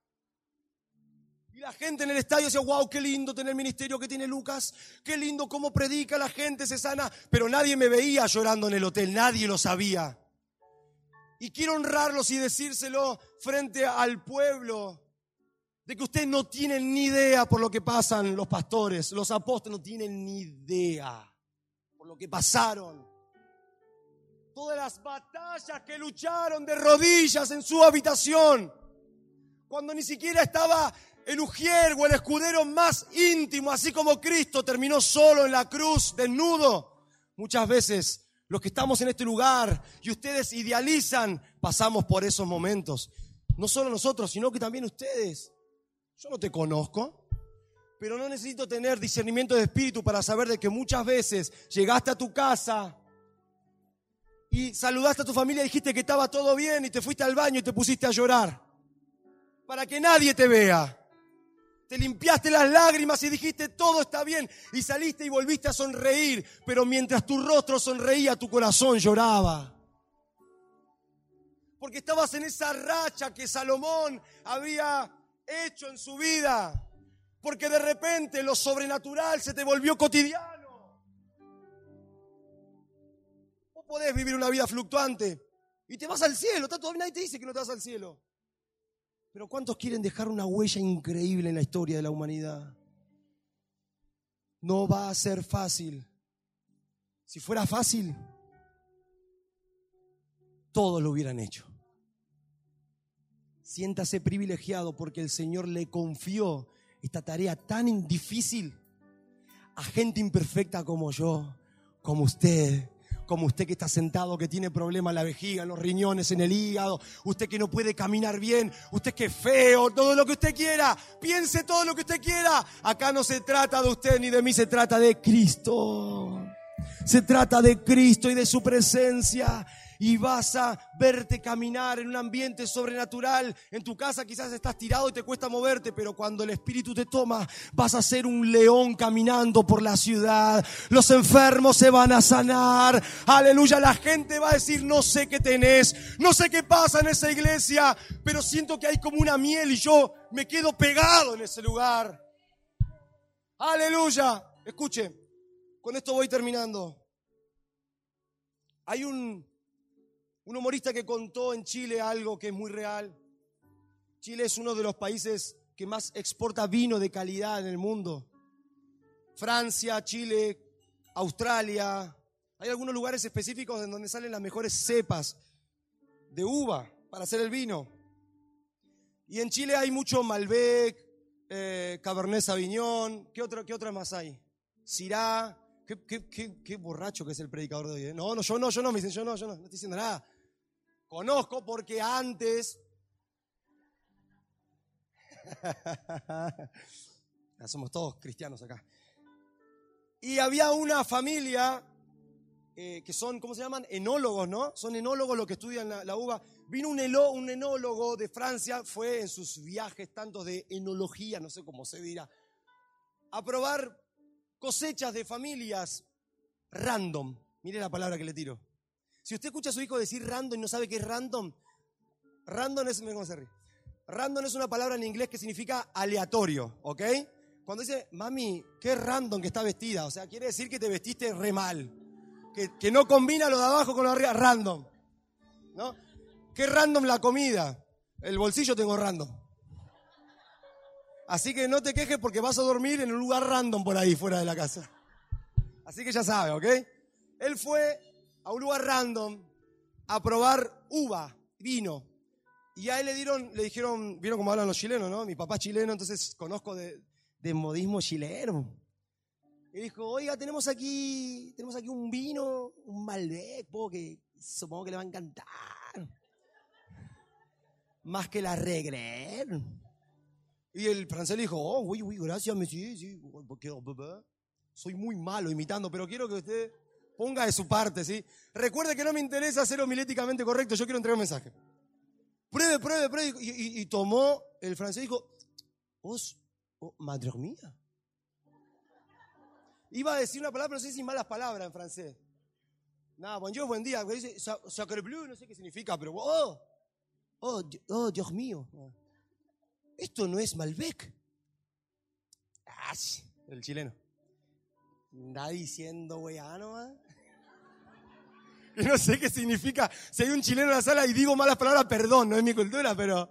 la gente en el estadio decía, wow, qué lindo tener el ministerio que tiene Lucas, qué lindo cómo predica, la gente se sana, pero nadie me veía llorando en el hotel, nadie lo sabía. Y quiero honrarlos y decírselo frente al pueblo, de que ustedes no tienen ni idea por lo que pasan los pastores, los apóstoles no tienen ni idea por lo que pasaron. Todas las batallas que lucharon de rodillas en su habitación, cuando ni siquiera estaba el ujier o el escudero más íntimo, así como Cristo terminó solo en la cruz, desnudo. Muchas veces los que estamos en este lugar y ustedes idealizan, pasamos por esos momentos. No solo nosotros, sino que también ustedes. Yo no te conozco, pero no necesito tener discernimiento de espíritu para saber de que muchas veces llegaste a tu casa y saludaste a tu familia y dijiste que estaba todo bien y te fuiste al baño y te pusiste a llorar para que nadie te vea. Te limpiaste las lágrimas y dijiste todo está bien y saliste y volviste a sonreír, pero mientras tu rostro sonreía, tu corazón lloraba. Porque estabas en esa racha que Salomón había hecho en su vida. Porque de repente lo sobrenatural se te volvió cotidiano. Vos podés vivir una vida fluctuante y te vas al cielo. Todavía nadie te dice que no te vas al cielo. Pero ¿cuántos quieren dejar una huella increíble en la historia de la humanidad? No va a ser fácil. Si fuera fácil, todos lo hubieran hecho. Siéntase privilegiado porque el Señor le confió esta tarea tan difícil a gente imperfecta como yo, como usted, como usted que está sentado, que tiene problemas en la vejiga, en los riñones, en el hígado, usted que no puede caminar bien, usted que es feo, todo lo que usted quiera, piense todo lo que usted quiera. Acá no se trata de usted ni de mí, se trata de Cristo. Se trata de Cristo y de su presencia y vas a verte caminar en un ambiente sobrenatural. En tu casa quizás estás tirado y te cuesta moverte, pero cuando el Espíritu te toma, vas a ser un león caminando por la ciudad. Los enfermos se van a sanar. Aleluya, la gente va a decir, no sé qué tenés, no sé qué pasa en esa iglesia, pero siento que hay como una miel y yo me quedo pegado en ese lugar. Aleluya. Escuche, con esto voy terminando. Hay un un humorista que contó en Chile algo que es muy real. Chile es uno de los países que más exporta vino de calidad en el mundo. Francia, Chile, Australia. Hay algunos lugares específicos en donde salen las mejores cepas de uva para hacer el vino. Y en Chile hay mucho Malbec, eh, Cabernet Sauvignon. ¿Qué otra, ¿Qué otra más hay? Syrah, qué borracho que es el predicador de hoy. ¿eh? No, no, yo no, yo no, me dicen, yo no, yo no, no estoy diciendo nada. Conozco porque antes. Somos todos cristianos acá. Y había una familia eh, que son, ¿cómo se llaman? Enólogos, ¿no? Son enólogos los que estudian la, la uva. Vino un, elo- un enólogo de Francia, fue en sus viajes tantos de enología, no sé cómo se dirá, a probar cosechas de familias random. Mire la palabra que le tiro. Si usted escucha a su hijo decir random y no sabe qué es random, random es. Random es una palabra en inglés que significa aleatorio, ¿ok? Cuando dice, mami, qué random que está vestida, o sea, quiere decir que te vestiste re mal, que, que no combina lo de abajo con lo de arriba, random, ¿no? Qué random la comida, el bolsillo tengo random. Así que no te quejes porque vas a dormir en un lugar random por ahí, fuera de la casa. Así que ya sabe, ¿ok? Él fue a un lugar random a probar uva, vino. Y a él le dieron, le dijeron, vieron cómo hablan los chilenos, ¿no? Mi papá es chileno, entonces conozco de, de modismo chileno. Y dijo, oiga, tenemos aquí, tenemos aquí un vino, un Malbec, po, que supongo que le va a encantar. Más que la regret. Y el francés le dijo, oh, uy, uy, gracias, monsieur, sí, porque, bebé, soy muy malo imitando, pero quiero que usted ponga de su parte, ¿sí? Recuerde que no me interesa ser homiléticamente correcto, yo quiero entregar un mensaje. Pruebe, pruebe, pruebe. Y, y- y tomó, el francés dijo, vos, oh, madre mía. Iba a decir una palabra, pero no sé si malas palabras en francés. Nada, bonjour, buen día. Dice, "Sa- sacre bleu, no sé qué significa, pero, oh, oh, oh, Dios mío. Esto no es Malbec. Sí, el chileno. Está diciendo weano, ¿ah? Y no sé qué significa. Si hay un chileno en la sala y digo malas palabras, perdón, no es mi cultura, pero.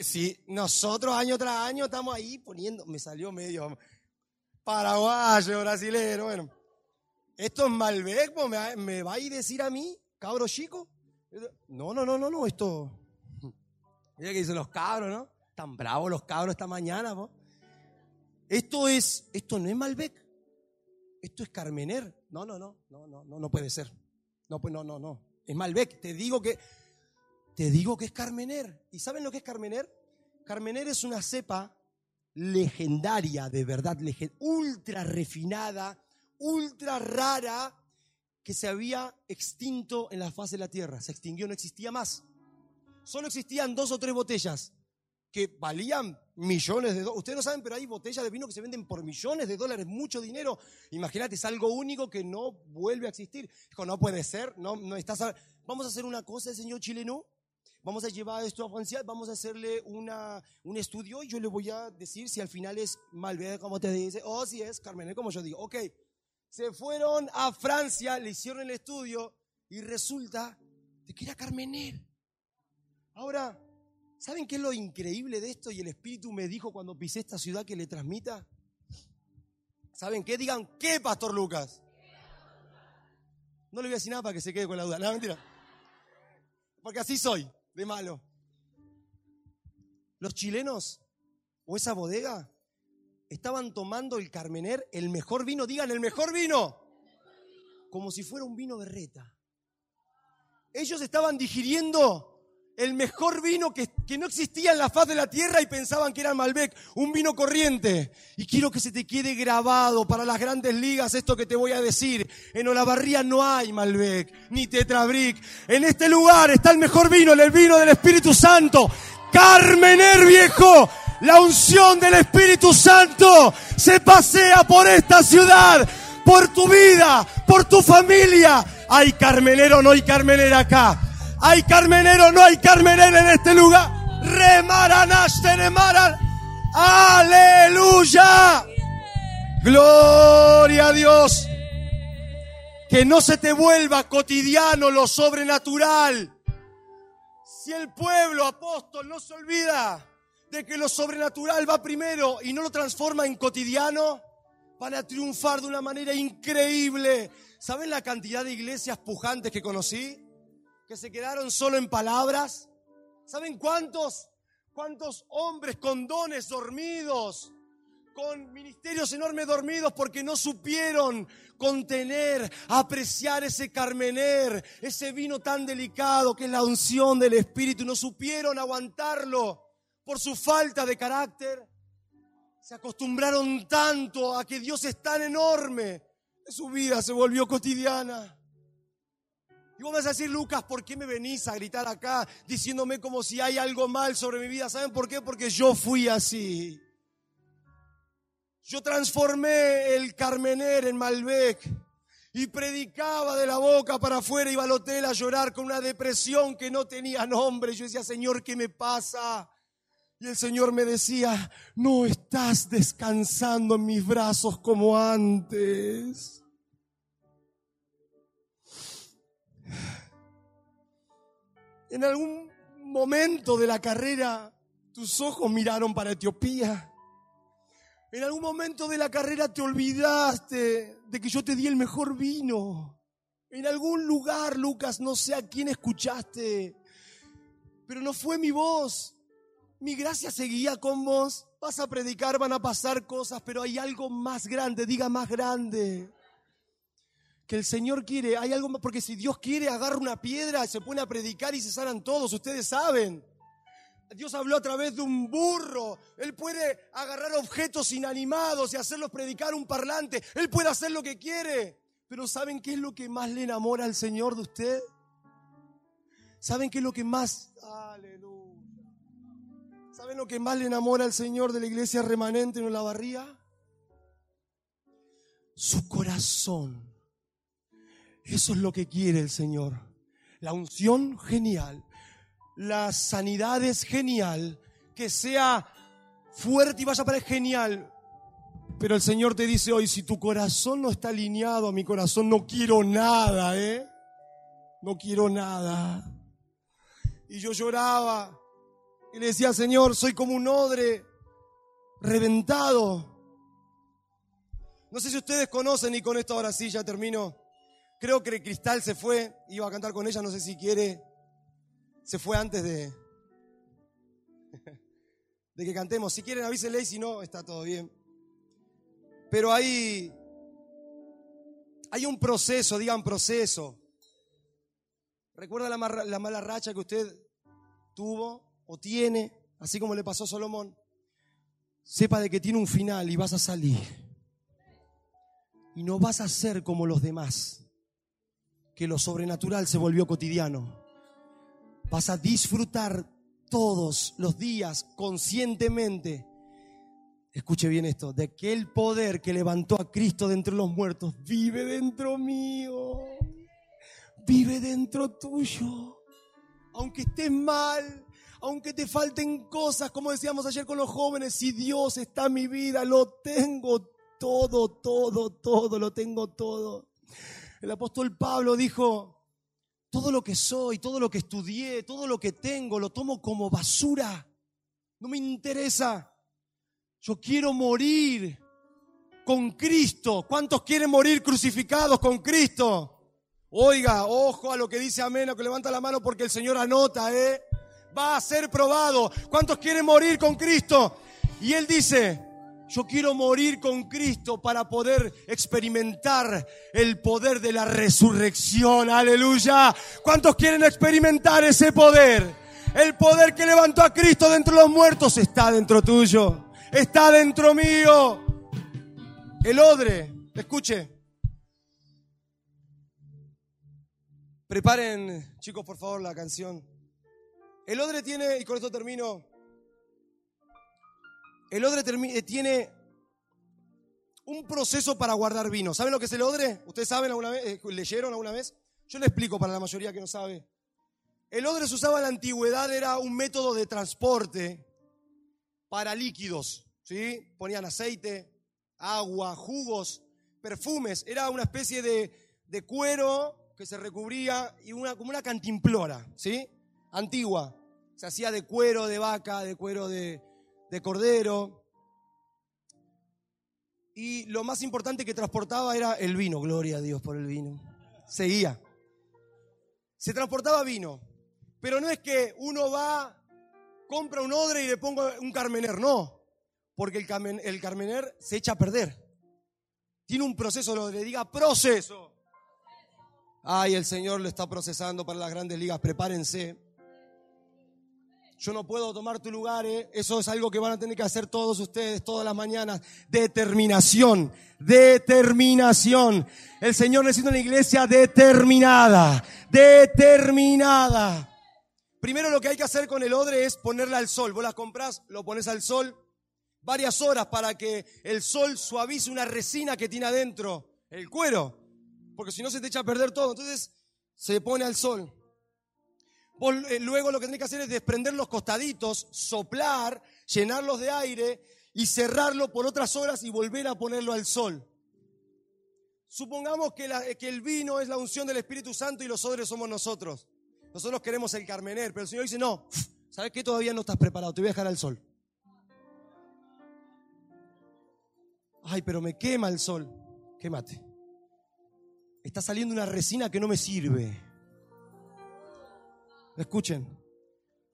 Si nosotros año tras año estamos ahí poniendo. Me salió medio paraguayo, brasilero, bueno. Esto es Malbec, ¿me, me va a ir a decir a mí, cabro chico? No, no, no, no, no, esto. Mira que dicen los cabros, ¿no? Tan bravos los cabros esta mañana, po. Esto es, esto no es Malbec. Esto es Carmener. No, no, no, no, no, no, no puede ser. No, pues no, no, no. Es Malbec. Te digo que, te digo que es Carmener. ¿Y saben lo que es Carmener? Carmener es una cepa legendaria, de verdad, legen- ultra refinada, ultra rara, que se había extinto en la faz de la tierra. Se extinguió, no existía más. Solo existían dos o tres botellas que valían millones de dólares. Ustedes no saben, pero hay botellas de vino que se venden por millones de dólares, mucho dinero. Imagínate, es algo único que no vuelve a existir. Dijo, no puede ser, no, no estás. Vamos a hacer una cosa, señor chileno. Vamos a llevar esto a Francia, vamos a hacerle una, un estudio y yo le voy a decir si al final es Malbec, como te dice, o si es Carmen, como yo digo. Ok, se fueron a Francia, le hicieron el estudio y resulta que era Carmener. Ahora, ¿saben qué es lo increíble de esto? Y el Espíritu me dijo cuando pisé esta ciudad que le transmita. ¿Saben qué? Digan, ¿qué, Pastor Lucas? No le voy a decir nada para que se quede con la duda. No, mentira. Porque así soy, de malo. Los chilenos, o esa bodega, estaban tomando el Carmener, el mejor vino, digan, el mejor vino, como si fuera un vino berreta. Ellos estaban digiriendo el mejor vino que, que no existía en la faz de la tierra y pensaban que era Malbec, un vino corriente. Y quiero que se te quede grabado para las grandes ligas esto que te voy a decir. En Olavarría no hay Malbec, ni Tetrabric. En este lugar está el mejor vino, el vino del Espíritu Santo. Carmener viejo, la unción del Espíritu Santo se pasea por esta ciudad, por tu vida, por tu familia. Hay carmenero, no hay carmenera acá. Hay carmenero, no hay carmenera en este lugar. Remaranash, tenemaran. Aleluya. Gloria a Dios. Que no se te vuelva cotidiano lo sobrenatural. Si el pueblo apóstol no se olvida de que lo sobrenatural va primero y no lo transforma en cotidiano, van a triunfar de una manera increíble. ¿Saben la cantidad de iglesias pujantes que conocí? Que se quedaron solo en palabras. ¿Saben cuántos? ¿Cuántos hombres con dones dormidos? con ministerios enormes dormidos porque no supieron contener, apreciar ese carmener, ese vino tan delicado que es la unción del Espíritu, no supieron aguantarlo por su falta de carácter. Se acostumbraron tanto a que Dios es tan enorme, que su vida se volvió cotidiana. Y vos vas a decir, Lucas, ¿por qué me venís a gritar acá diciéndome como si hay algo mal sobre mi vida? ¿Saben por qué? Porque yo fui así. Yo transformé el Carmener en Malbec y predicaba de la boca para afuera, iba al hotel a llorar con una depresión que no tenía nombre. Yo decía, Señor, ¿qué me pasa? Y el Señor me decía, no estás descansando en mis brazos como antes. En algún momento de la carrera, tus ojos miraron para Etiopía. En algún momento de la carrera te olvidaste de que yo te di el mejor vino. En algún lugar, Lucas, no sé a quién escuchaste, pero no fue mi voz. Mi gracia seguía con vos. Vas a predicar, van a pasar cosas, pero hay algo más grande, diga más grande. Que el Señor quiere, hay algo más, porque si Dios quiere, agarra una piedra, se pone a predicar y se sanan todos, ustedes saben. Dios habló a través de un burro. Él puede agarrar objetos inanimados y hacerlos predicar un parlante. Él puede hacer lo que quiere. Pero ¿saben qué es lo que más le enamora al Señor de usted? ¿Saben qué es lo que más... Aleluya. ¿Saben lo que más le enamora al Señor de la iglesia remanente en la barría? Su corazón. Eso es lo que quiere el Señor. La unción genial la sanidad es genial, que sea fuerte y vaya para es genial. Pero el Señor te dice hoy, si tu corazón no está alineado a mi corazón, no quiero nada, ¿eh? No quiero nada. Y yo lloraba y le decía, Señor, soy como un odre reventado. No sé si ustedes conocen y con esto ahora sí ya termino. Creo que Cristal se fue, iba a cantar con ella, no sé si quiere se fue antes de, que cantemos. Si quieren avísenle, si no, está todo bien. Pero hay, hay un proceso, digan proceso. ¿Recuerda la, la mala racha que usted tuvo o tiene, así como le pasó a Salomón? Sepa de que tiene un final y vas a salir. Y no vas a ser como los demás, que lo sobrenatural se volvió cotidiano. Vas a disfrutar todos los días conscientemente. Escuche bien esto, de que el poder que levantó a Cristo de entre los muertos vive dentro mío, vive dentro tuyo. Aunque estés mal, aunque te falten cosas, como decíamos ayer con los jóvenes, si Dios está en mi vida, lo tengo todo, todo, todo, lo tengo todo. El apóstol Pablo dijo, todo lo que soy, todo lo que estudié, todo lo que tengo, lo tomo como basura. No me interesa. Yo quiero morir con Cristo. ¿Cuántos quieren morir crucificados con Cristo? Oiga, ojo a lo que dice Amén, que levanta la mano porque el Señor anota, ¿eh? Va a ser probado. ¿Cuántos quieren morir con Cristo? Y Él dice, yo quiero morir con Cristo para poder experimentar el poder de la resurrección. Aleluya. ¿Cuántos quieren experimentar ese poder? El poder que levantó a Cristo dentro de los muertos está dentro tuyo. Está dentro mío. El odre, escuche. Preparen, chicos, por favor, la canción. El odre tiene, y con esto termino, el odre eh, tiene un proceso para guardar vino. ¿Saben lo que es el odre? ¿Ustedes saben alguna vez? Eh, ¿Leyeron alguna vez? Yo le explico para la mayoría que no sabe. El odre se usaba en la antigüedad, era un método de transporte para líquidos. ¿sí? Ponían aceite, agua, jugos, perfumes. Era una especie de, cuero que se recubría y una, como una cantimplora, ¿sí? Antigua. Se hacía de cuero de vaca, de cuero de, de cordero. Y lo más importante que transportaba era el vino, gloria a Dios por el vino. Seguía. Se transportaba vino. Pero no es que uno va, compra un odre y le pongo un carmener, no. Porque el, carmen- el carmener se echa a perder. Tiene un proceso, lo le diga proceso. Ay, el Señor lo está procesando para las grandes ligas, prepárense. Yo no puedo tomar tu lugar, ¿eh? eso es algo que van a tener que hacer todos ustedes todas las mañanas. Determinación, determinación. El Señor necesita una iglesia determinada, determinada. Primero lo que hay que hacer con el odre es ponerla al sol. Vos la comprás, lo pones al sol varias horas para que el sol suavice una resina que tiene adentro, el cuero, porque si no se te echa a perder todo. Entonces se pone al sol. Vos, eh, luego lo que tenés que hacer es desprender los costaditos, soplar, llenarlos de aire y cerrarlo por otras horas y volver a ponerlo al sol. Supongamos que, la- que el vino es la unción del Espíritu Santo y los odres somos nosotros. Nosotros queremos el carmener, pero el Señor dice, no, ¿sabes qué? Todavía no estás preparado, te voy a dejar al sol. Ay, pero me quema el sol. Quémate. Está saliendo una resina que no me sirve. Escuchen.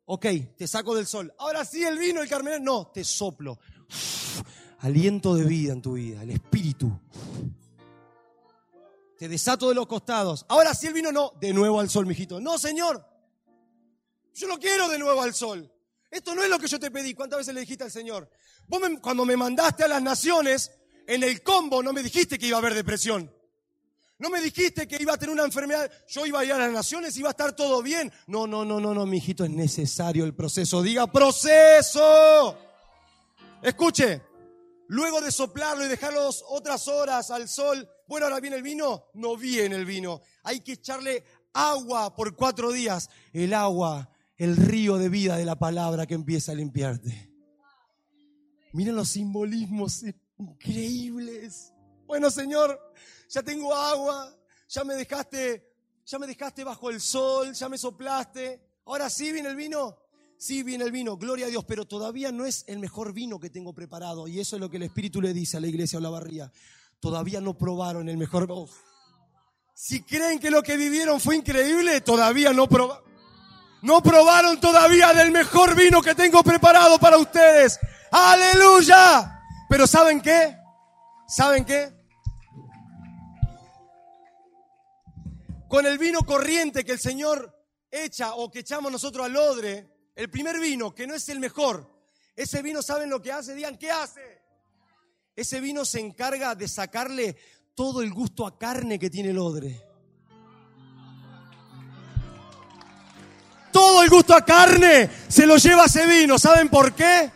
Ok, te saco del sol. Ahora sí el vino, el carmener. No, te soplo. Aliento de vida en tu vida, el espíritu. Te desato de los costados. Ahora sí el vino, no. De nuevo al sol, mijito. No, señor. Yo no quiero de nuevo al sol. Esto no es lo que yo te pedí. ¿Cuántas veces le dijiste al Señor? Vos me- cuando me mandaste a las naciones, en el combo no me dijiste que iba a haber depresión. No me dijiste que iba a tener una enfermedad. Yo iba a ir a las naciones y iba a estar todo bien. No, no, no, no, no, mi hijito, es necesario el proceso. Diga proceso. Escuche, luego de soplarlo y dejarlo otras horas al sol, bueno, ahora viene el vino, no viene el vino. Hay que echarle agua por cuatro días. El agua, el río de vida de la palabra que empieza a limpiarte. Miren los simbolismos increíbles. Bueno, Señor, ya tengo agua, ya me dejaste, ya me dejaste bajo el sol, ya me soplaste. Ahora sí viene el vino. Sí viene el vino, gloria a Dios, pero todavía no es el mejor vino que tengo preparado. Y eso es lo que el Espíritu le dice a la iglesia Olavarría. Todavía no probaron el mejor. Uf. Si creen que lo que vivieron fue increíble, todavía no probaron. No probaron todavía del mejor vino que tengo preparado para ustedes. Aleluya. Pero ¿saben qué? ¿Saben qué? Con el vino corriente que el Señor echa o que echamos nosotros al odre, el primer vino, que no es el mejor, ese vino, ¿saben lo que hace? Digan, ¿qué hace? Ese vino se encarga de sacarle todo el gusto a carne que tiene el odre. Todo el gusto a carne se lo lleva ese vino. ¿Saben por qué?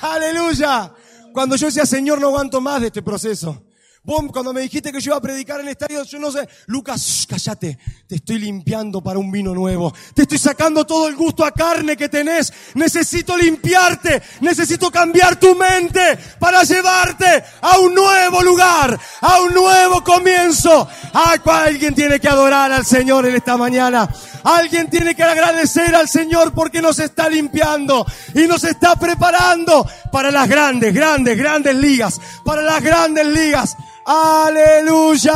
Aleluya. Cuando yo decía, Señor, no aguanto más de este proceso. Vos, cuando me dijiste que yo iba a predicar en el estadio, yo no sé, Lucas, cállate, te estoy limpiando para un vino nuevo. Te estoy sacando todo el gusto a carne que tenés. Necesito limpiarte, necesito cambiar tu mente para llevarte a un nuevo lugar, a un nuevo comienzo. Ah, alguien tiene que adorar al Señor en esta mañana. Alguien tiene que agradecer al Señor porque nos está limpiando y nos está preparando para las grandes, grandes, grandes ligas, para las grandes ligas. Aleluya.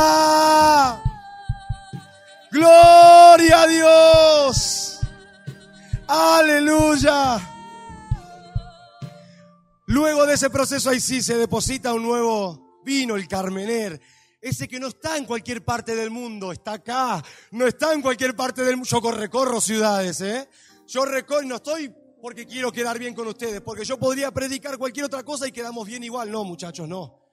Gloria a Dios. Aleluya. Luego de ese proceso ahí sí se deposita un nuevo vino, el Carmener. Ese que no está en cualquier parte del mundo, está acá. No está en cualquier parte del mundo. Yo recorro ciudades, ¿eh? Yo recorro, no estoy porque quiero quedar bien con ustedes, porque yo podría predicar cualquier otra cosa y quedamos bien igual. No, muchachos, no.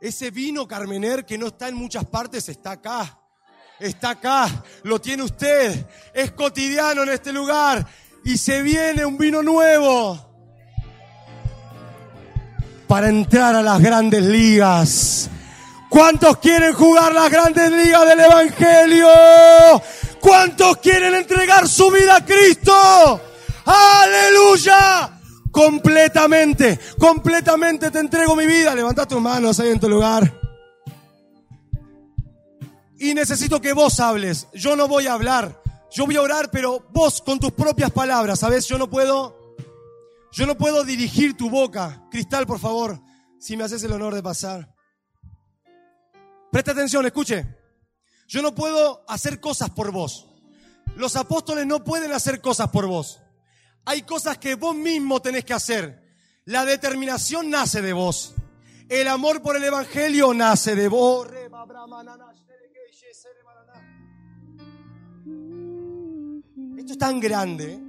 Ese vino Carmener que no está en muchas partes está acá. Está acá. Lo tiene usted. Es cotidiano en este lugar. Y se viene un vino nuevo para entrar a las grandes ligas. ¿Cuántos quieren jugar las grandes ligas del Evangelio? ¿Cuántos quieren entregar su vida a Cristo? Aleluya. Completamente, completamente te entrego mi vida. Levanta tus manos ahí en tu lugar. Y necesito que vos hables. Yo no voy a hablar. Yo voy a orar, pero vos con tus propias palabras, ¿sabes? Yo no puedo, yo no puedo dirigir tu boca. Cristal, por favor, si me haces el honor de pasar. Presta atención, escuche. Yo no puedo hacer cosas por vos. Los apóstoles no pueden hacer cosas por vos. Hay cosas que vos mismo tenés que hacer. La determinación nace de vos. El amor por el Evangelio nace de vos. Esto es tan grande ¿eh?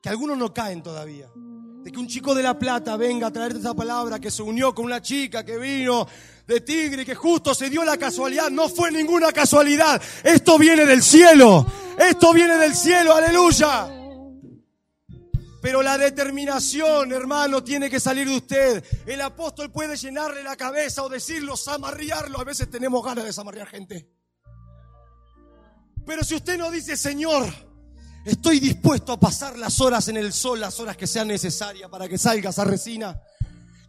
que algunos no caen todavía. De que un chico de La Plata venga a traerte esa palabra, que se unió con una chica que vino de Tigre, que justo se dio la casualidad. No fue ninguna casualidad. Esto viene del cielo. Esto viene del cielo. Aleluya. Pero la determinación, hermano, tiene que salir de usted. El apóstol puede llenarle la cabeza o decirlo, zamarriarlo. A veces tenemos ganas de zamarrear gente. Pero si usted no dice, Señor, estoy dispuesto a pasar las horas en el sol, las horas que sean necesarias para que salga esa resina.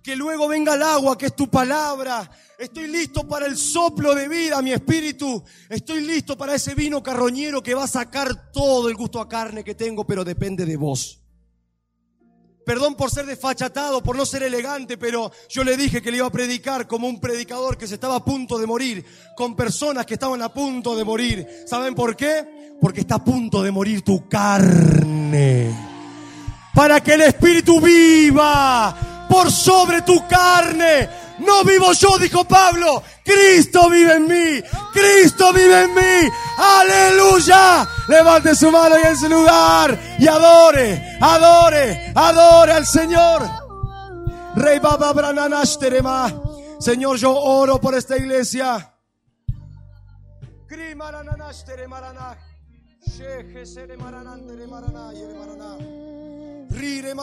Que luego venga el agua, que es tu palabra. Estoy listo para el soplo de vida, mi espíritu. Estoy listo para ese vino carroñero que va a sacar todo el gusto a carne que tengo, pero depende de vos. Perdón por ser desfachatado, por no ser elegante, pero yo le dije que le iba a predicar como un predicador que se estaba a punto de morir, con personas que estaban a punto de morir. ¿Saben por qué? Porque está a punto de morir tu carne. Para que el Espíritu viva por sobre tu carne. No vivo yo, dijo Pablo. Cristo vive en mí. Cristo vive en mí. Aleluya. Levante su mano en su lugar. Y adore, adore, adore al Señor. Rey Baba Señor, yo oro por esta iglesia. Rire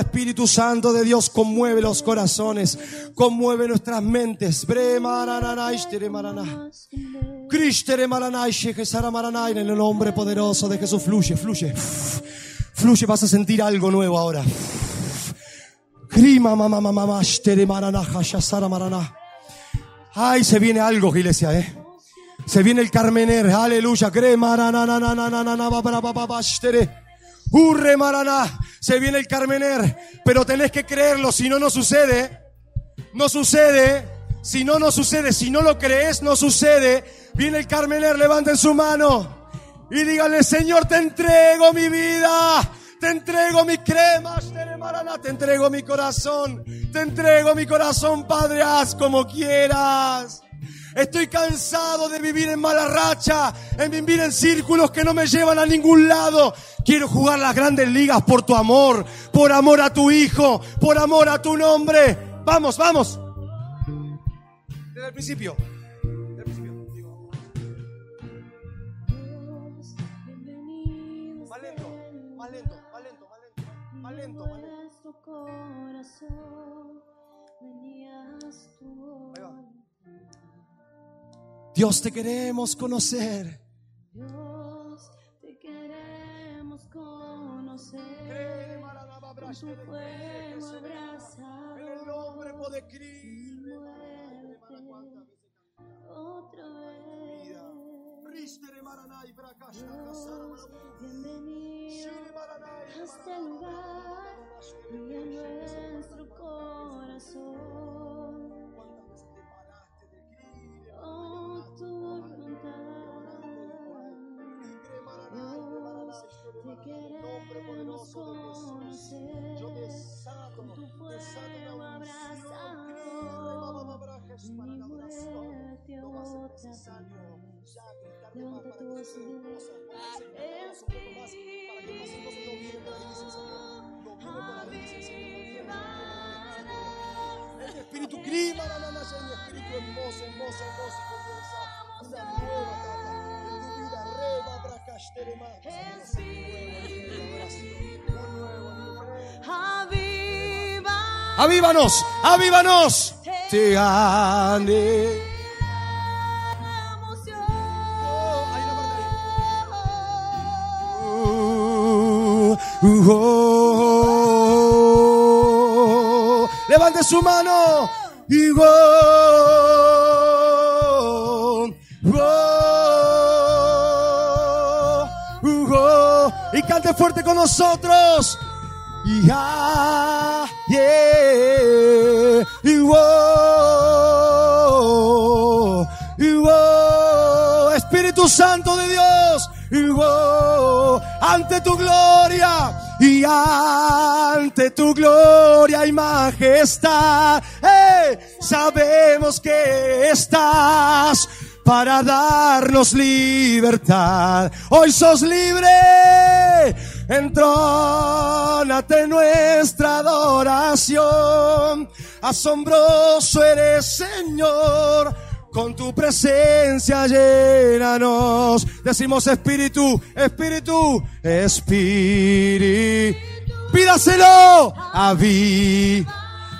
Espíritu Santo de Dios, conmueve los corazones, conmueve nuestras mentes. En el nombre poderoso de Jesús, fluye, fluye. Fluye, vas a sentir algo nuevo ahora. Ay, se viene algo, iglesia, eh. Se viene el Carmener, aleluya. Urre Maraná, se viene el Carmener, pero tenés que creerlo, si no, no sucede. No sucede, si no, no sucede, si no lo crees, no sucede. Viene el Carmener, levanten su mano y díganle, Señor, te entrego mi vida, te entrego mi crema, te entrego mi corazón, te entrego mi corazón, Padre, haz como quieras. Estoy cansado de vivir en mala racha, en vivir en círculos que no me llevan a ningún lado. Quiero jugar las grandes ligas por tu amor, por amor a tu hijo, por amor a tu nombre. Vamos, vamos. Desde el principio. Desde el principio. Dios te queremos conocer. Dios, te queremos conocer. Con tu fuego abrazado. En el nombre de Cristo. Otra vez. Dios, bienvenido a este lugar y a nuestro corazón. Yo desato, desato la unción, Cristo, para la adoración. No va a ser necesario ya gritar el Espíritu grima la nana, el espíritu hermoso, hermoso, hermoso, con nueva etapa en tu vida, reba, espíritu. avívanos, avívanos. Te ande. Uh, uh, oh. Levante su mano y uh, oh. Y cante fuerte con nosotros. Y ah, yeah, y y wo. Espíritu Santo de Dios, y wo. ante tu gloria, y ante tu gloria y majestad, sabemos que estás para darnos libertad. Hoy sos libre, entrónate en nuestra adoración. Asombroso eres, Señor. Con tu presencia llénanos. Decimos Espíritu, Espíritu, Espíritu. Pídaselo a mí.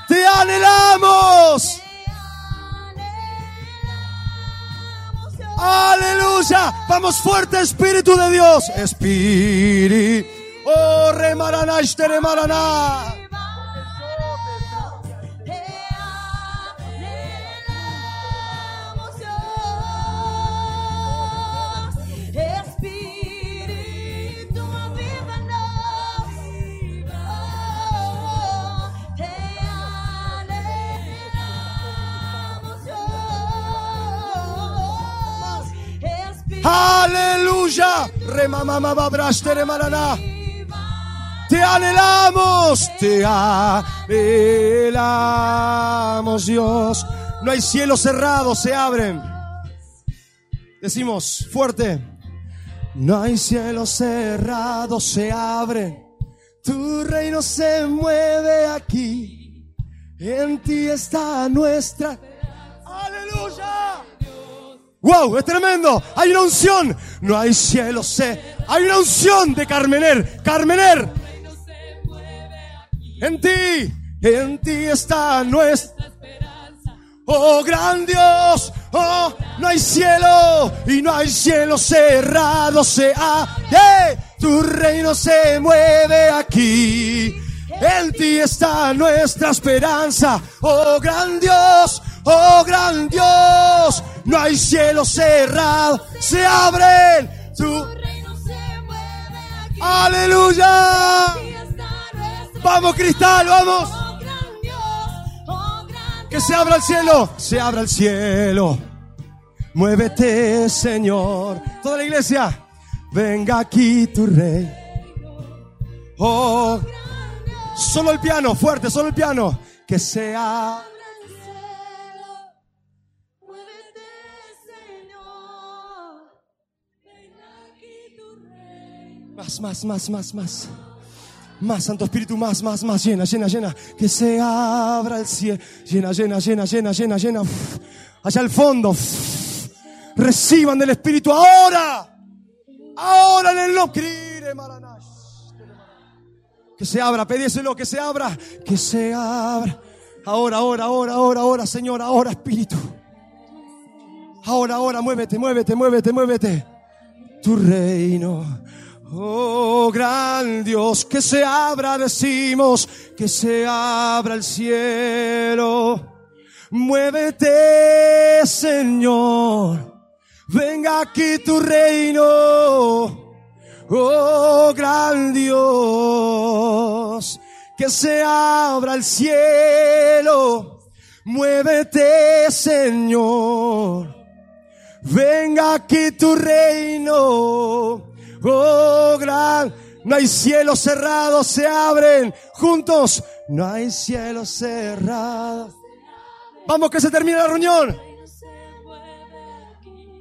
Te anhelamos. Aleluya. Vamos fuerte, Espíritu de Dios. Espíritu. Oh, remaraná, ishtere maraná. Te anhelamos, Dios. Espíritu, avívanos. Te anhelamos, Dios. Espíritu, Aleluya. Remamama babrashtere maraná. Te anhelamos, te anhelamos, Dios. No hay cielos cerrados, se abren. Decimos fuerte. No hay cielos cerrados, se abren. Tu reino se mueve aquí. En ti está nuestra. Aleluya. Wow, es tremendo. Hay una unción. No hay cielo, sé. Hay una unción de Carmener. Carmener. En ti, en ti está nuestra Oh gran Dios, oh no hay cielo y no hay cielo cerrado se ¡Eh! tu reino se mueve aquí. En ti está nuestra esperanza, oh gran Dios, oh gran Dios, no hay cielo cerrado, se abren tu reino se mueve aquí. aleluya. Vamos cristal, vamos. Oh oh Que se abra el cielo, se abra el cielo. Muévete, Señor. Toda la iglesia, venga aquí tu rey. Oh, solo el piano, fuerte, solo el piano. Que sea. el cielo. Muévete, Señor. Ven aquí tu reino. Más, más, más, más, más. Más, Santo Espíritu, más, más, más. Llena, llena, llena. Que se abra el cielo. Llena, llena, llena, llena, llena, llena. Uf. Allá al fondo. Reciban del Espíritu ahora. Ahora en el nombre. Que se abra, pedíselo, que se abra. Que se abra. Ahora, ahora, ahora, ahora, ahora, Señor, ahora, Espíritu. Ahora, ahora, muévete, muévete, muévete, muévete tu reino. Oh, gran Dios, que se abra, decimos, que se abra el cielo. Muévete, Señor. Venga aquí tu reino. Oh, gran Dios, que se abra el cielo. Muévete, Señor. Venga aquí tu reino, oh gran. No hay cielos cerrados, se abren juntos. No hay cielos cerrados. Vamos que se termina la reunión.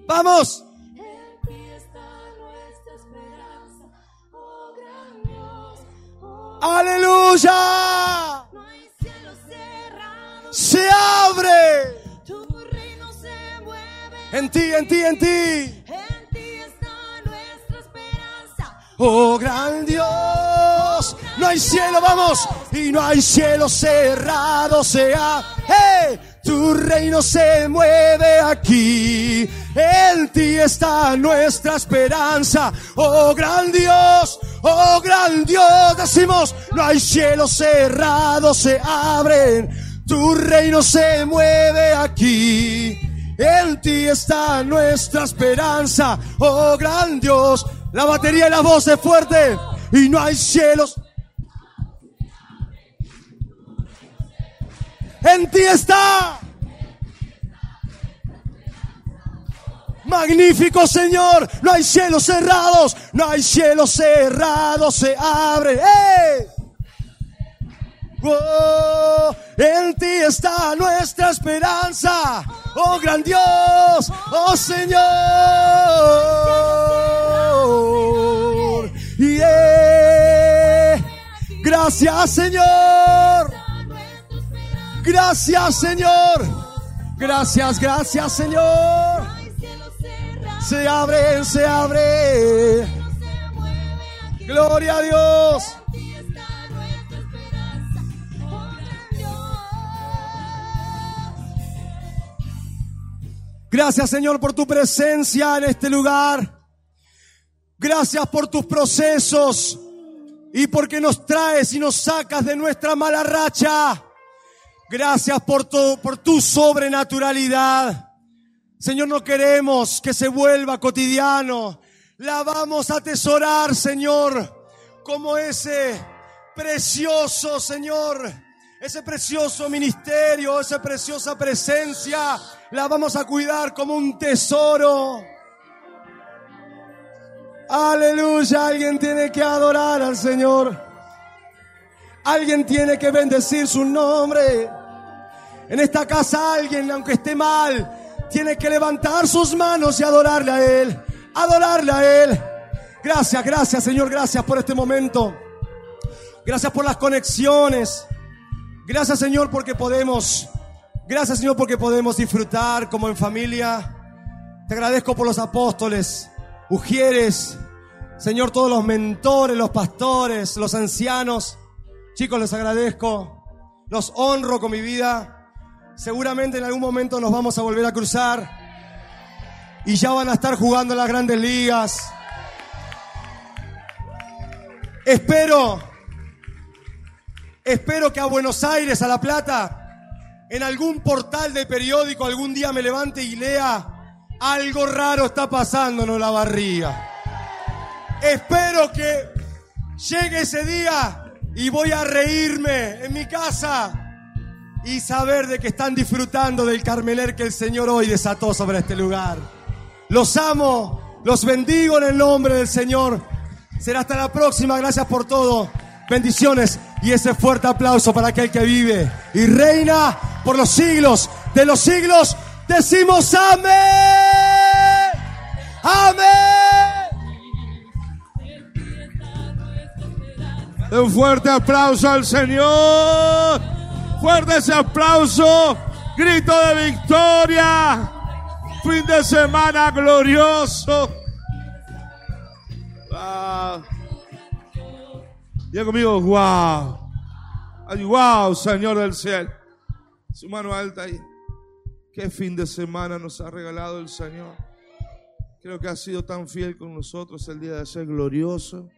Vamos. Aleluya. Se abre. En ti, en ti, en ti. Oh gran Dios, no hay cielo, vamos, y no hay cielo cerrado, sea, ¡hey! tu reino se mueve aquí, en ti está nuestra esperanza, oh gran Dios, oh gran Dios, decimos, no hay cielo cerrado, se abren, tu reino se mueve aquí. En ti está nuestra esperanza, oh gran Dios. La batería y la voz es fuerte y no hay cielos. En ti está. Magnífico Señor, no hay cielos cerrados, no hay cielos cerrados, se abre. ¡Eh! Oh, en ti está nuestra esperanza, oh gran Dios, oh Señor. Yeah. Gracias Señor, gracias Señor, gracias, gracias Señor. Se abre, se abre. Gloria a Dios. Gracias Señor por tu presencia en este lugar. Gracias por tus procesos y porque nos traes y nos sacas de nuestra mala racha. Gracias por tu, por tu sobrenaturalidad. Señor, no queremos que se vuelva cotidiano. La vamos a atesorar, Señor, como ese precioso, Señor, ese precioso ministerio, esa preciosa presencia. La vamos a cuidar como un tesoro. Aleluya, alguien tiene que adorar al Señor. Alguien tiene que bendecir su nombre. En esta casa alguien, aunque esté mal, tiene que levantar sus manos y adorarle a Él. Adorarle a Él. Gracias, gracias Señor, gracias por este momento. Gracias por las conexiones. Gracias Señor porque podemos, gracias Señor porque podemos disfrutar como en familia. Te agradezco por los apóstoles, ujieres, Señor, todos los mentores, los pastores, los ancianos. Chicos, les agradezco, los honro con mi vida. Seguramente en algún momento nos vamos a volver a cruzar y ya van a estar jugando en las grandes ligas. Espero, espero que a Buenos Aires, a La Plata, en algún portal de periódico algún día me levante y lea algo raro está pasando en la barriga. Espero que llegue ese día y voy a reírme en mi casa y saber de que están disfrutando del carmeler que el Señor hoy desató sobre este lugar. Los amo, los bendigo en el nombre del Señor. Será hasta la próxima. Gracias por todo. Bendiciones y ese fuerte aplauso para aquel que vive y reina por los siglos de los siglos. Decimos amén. Amén. Un fuerte aplauso al Señor. Fuerte ese aplauso. Grito de victoria. Fin de semana glorioso. Wow. Conmigo, wow. Wow, Señor del cielo. Su mano alta ahí. Qué fin de semana nos ha regalado el Señor. Creo que ha sido tan fiel con nosotros el día de ayer, glorioso.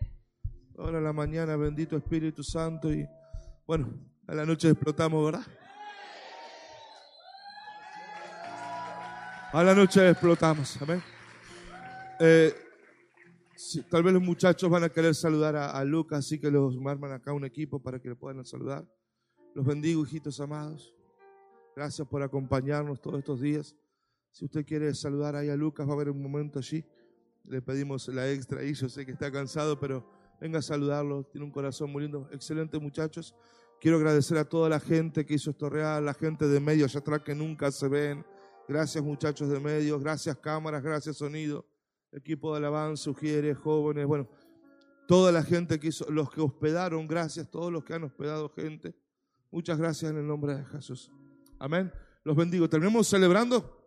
Ahora la mañana, bendito Espíritu Santo. Y bueno, a la noche explotamos, ¿verdad? A la noche explotamos, amén. Eh, tal vez los muchachos van a querer saludar a, a Lucas, así que los arman acá un equipo para que le puedan saludar. Los bendigo, hijitos amados. Gracias por acompañarnos todos estos días. Si usted quiere saludar ahí a Lucas, va a haber un momento allí. Le pedimos la extra ahí. Yo sé que está cansado, pero venga a saludarlo. Tiene un corazón muy lindo. Excelente, muchachos. Quiero agradecer a toda la gente que hizo esto real, la gente de medios allá atrás que nunca se ven. Gracias, muchachos de medios. Gracias, cámaras. Gracias, sonido. Equipo de alabanza, sugieres, jóvenes. Bueno, toda la gente que hizo, los que hospedaron, gracias. Todos los que han hospedado gente. Muchas gracias en el nombre de Jesús. Amén. Los bendigo. Terminamos celebrando.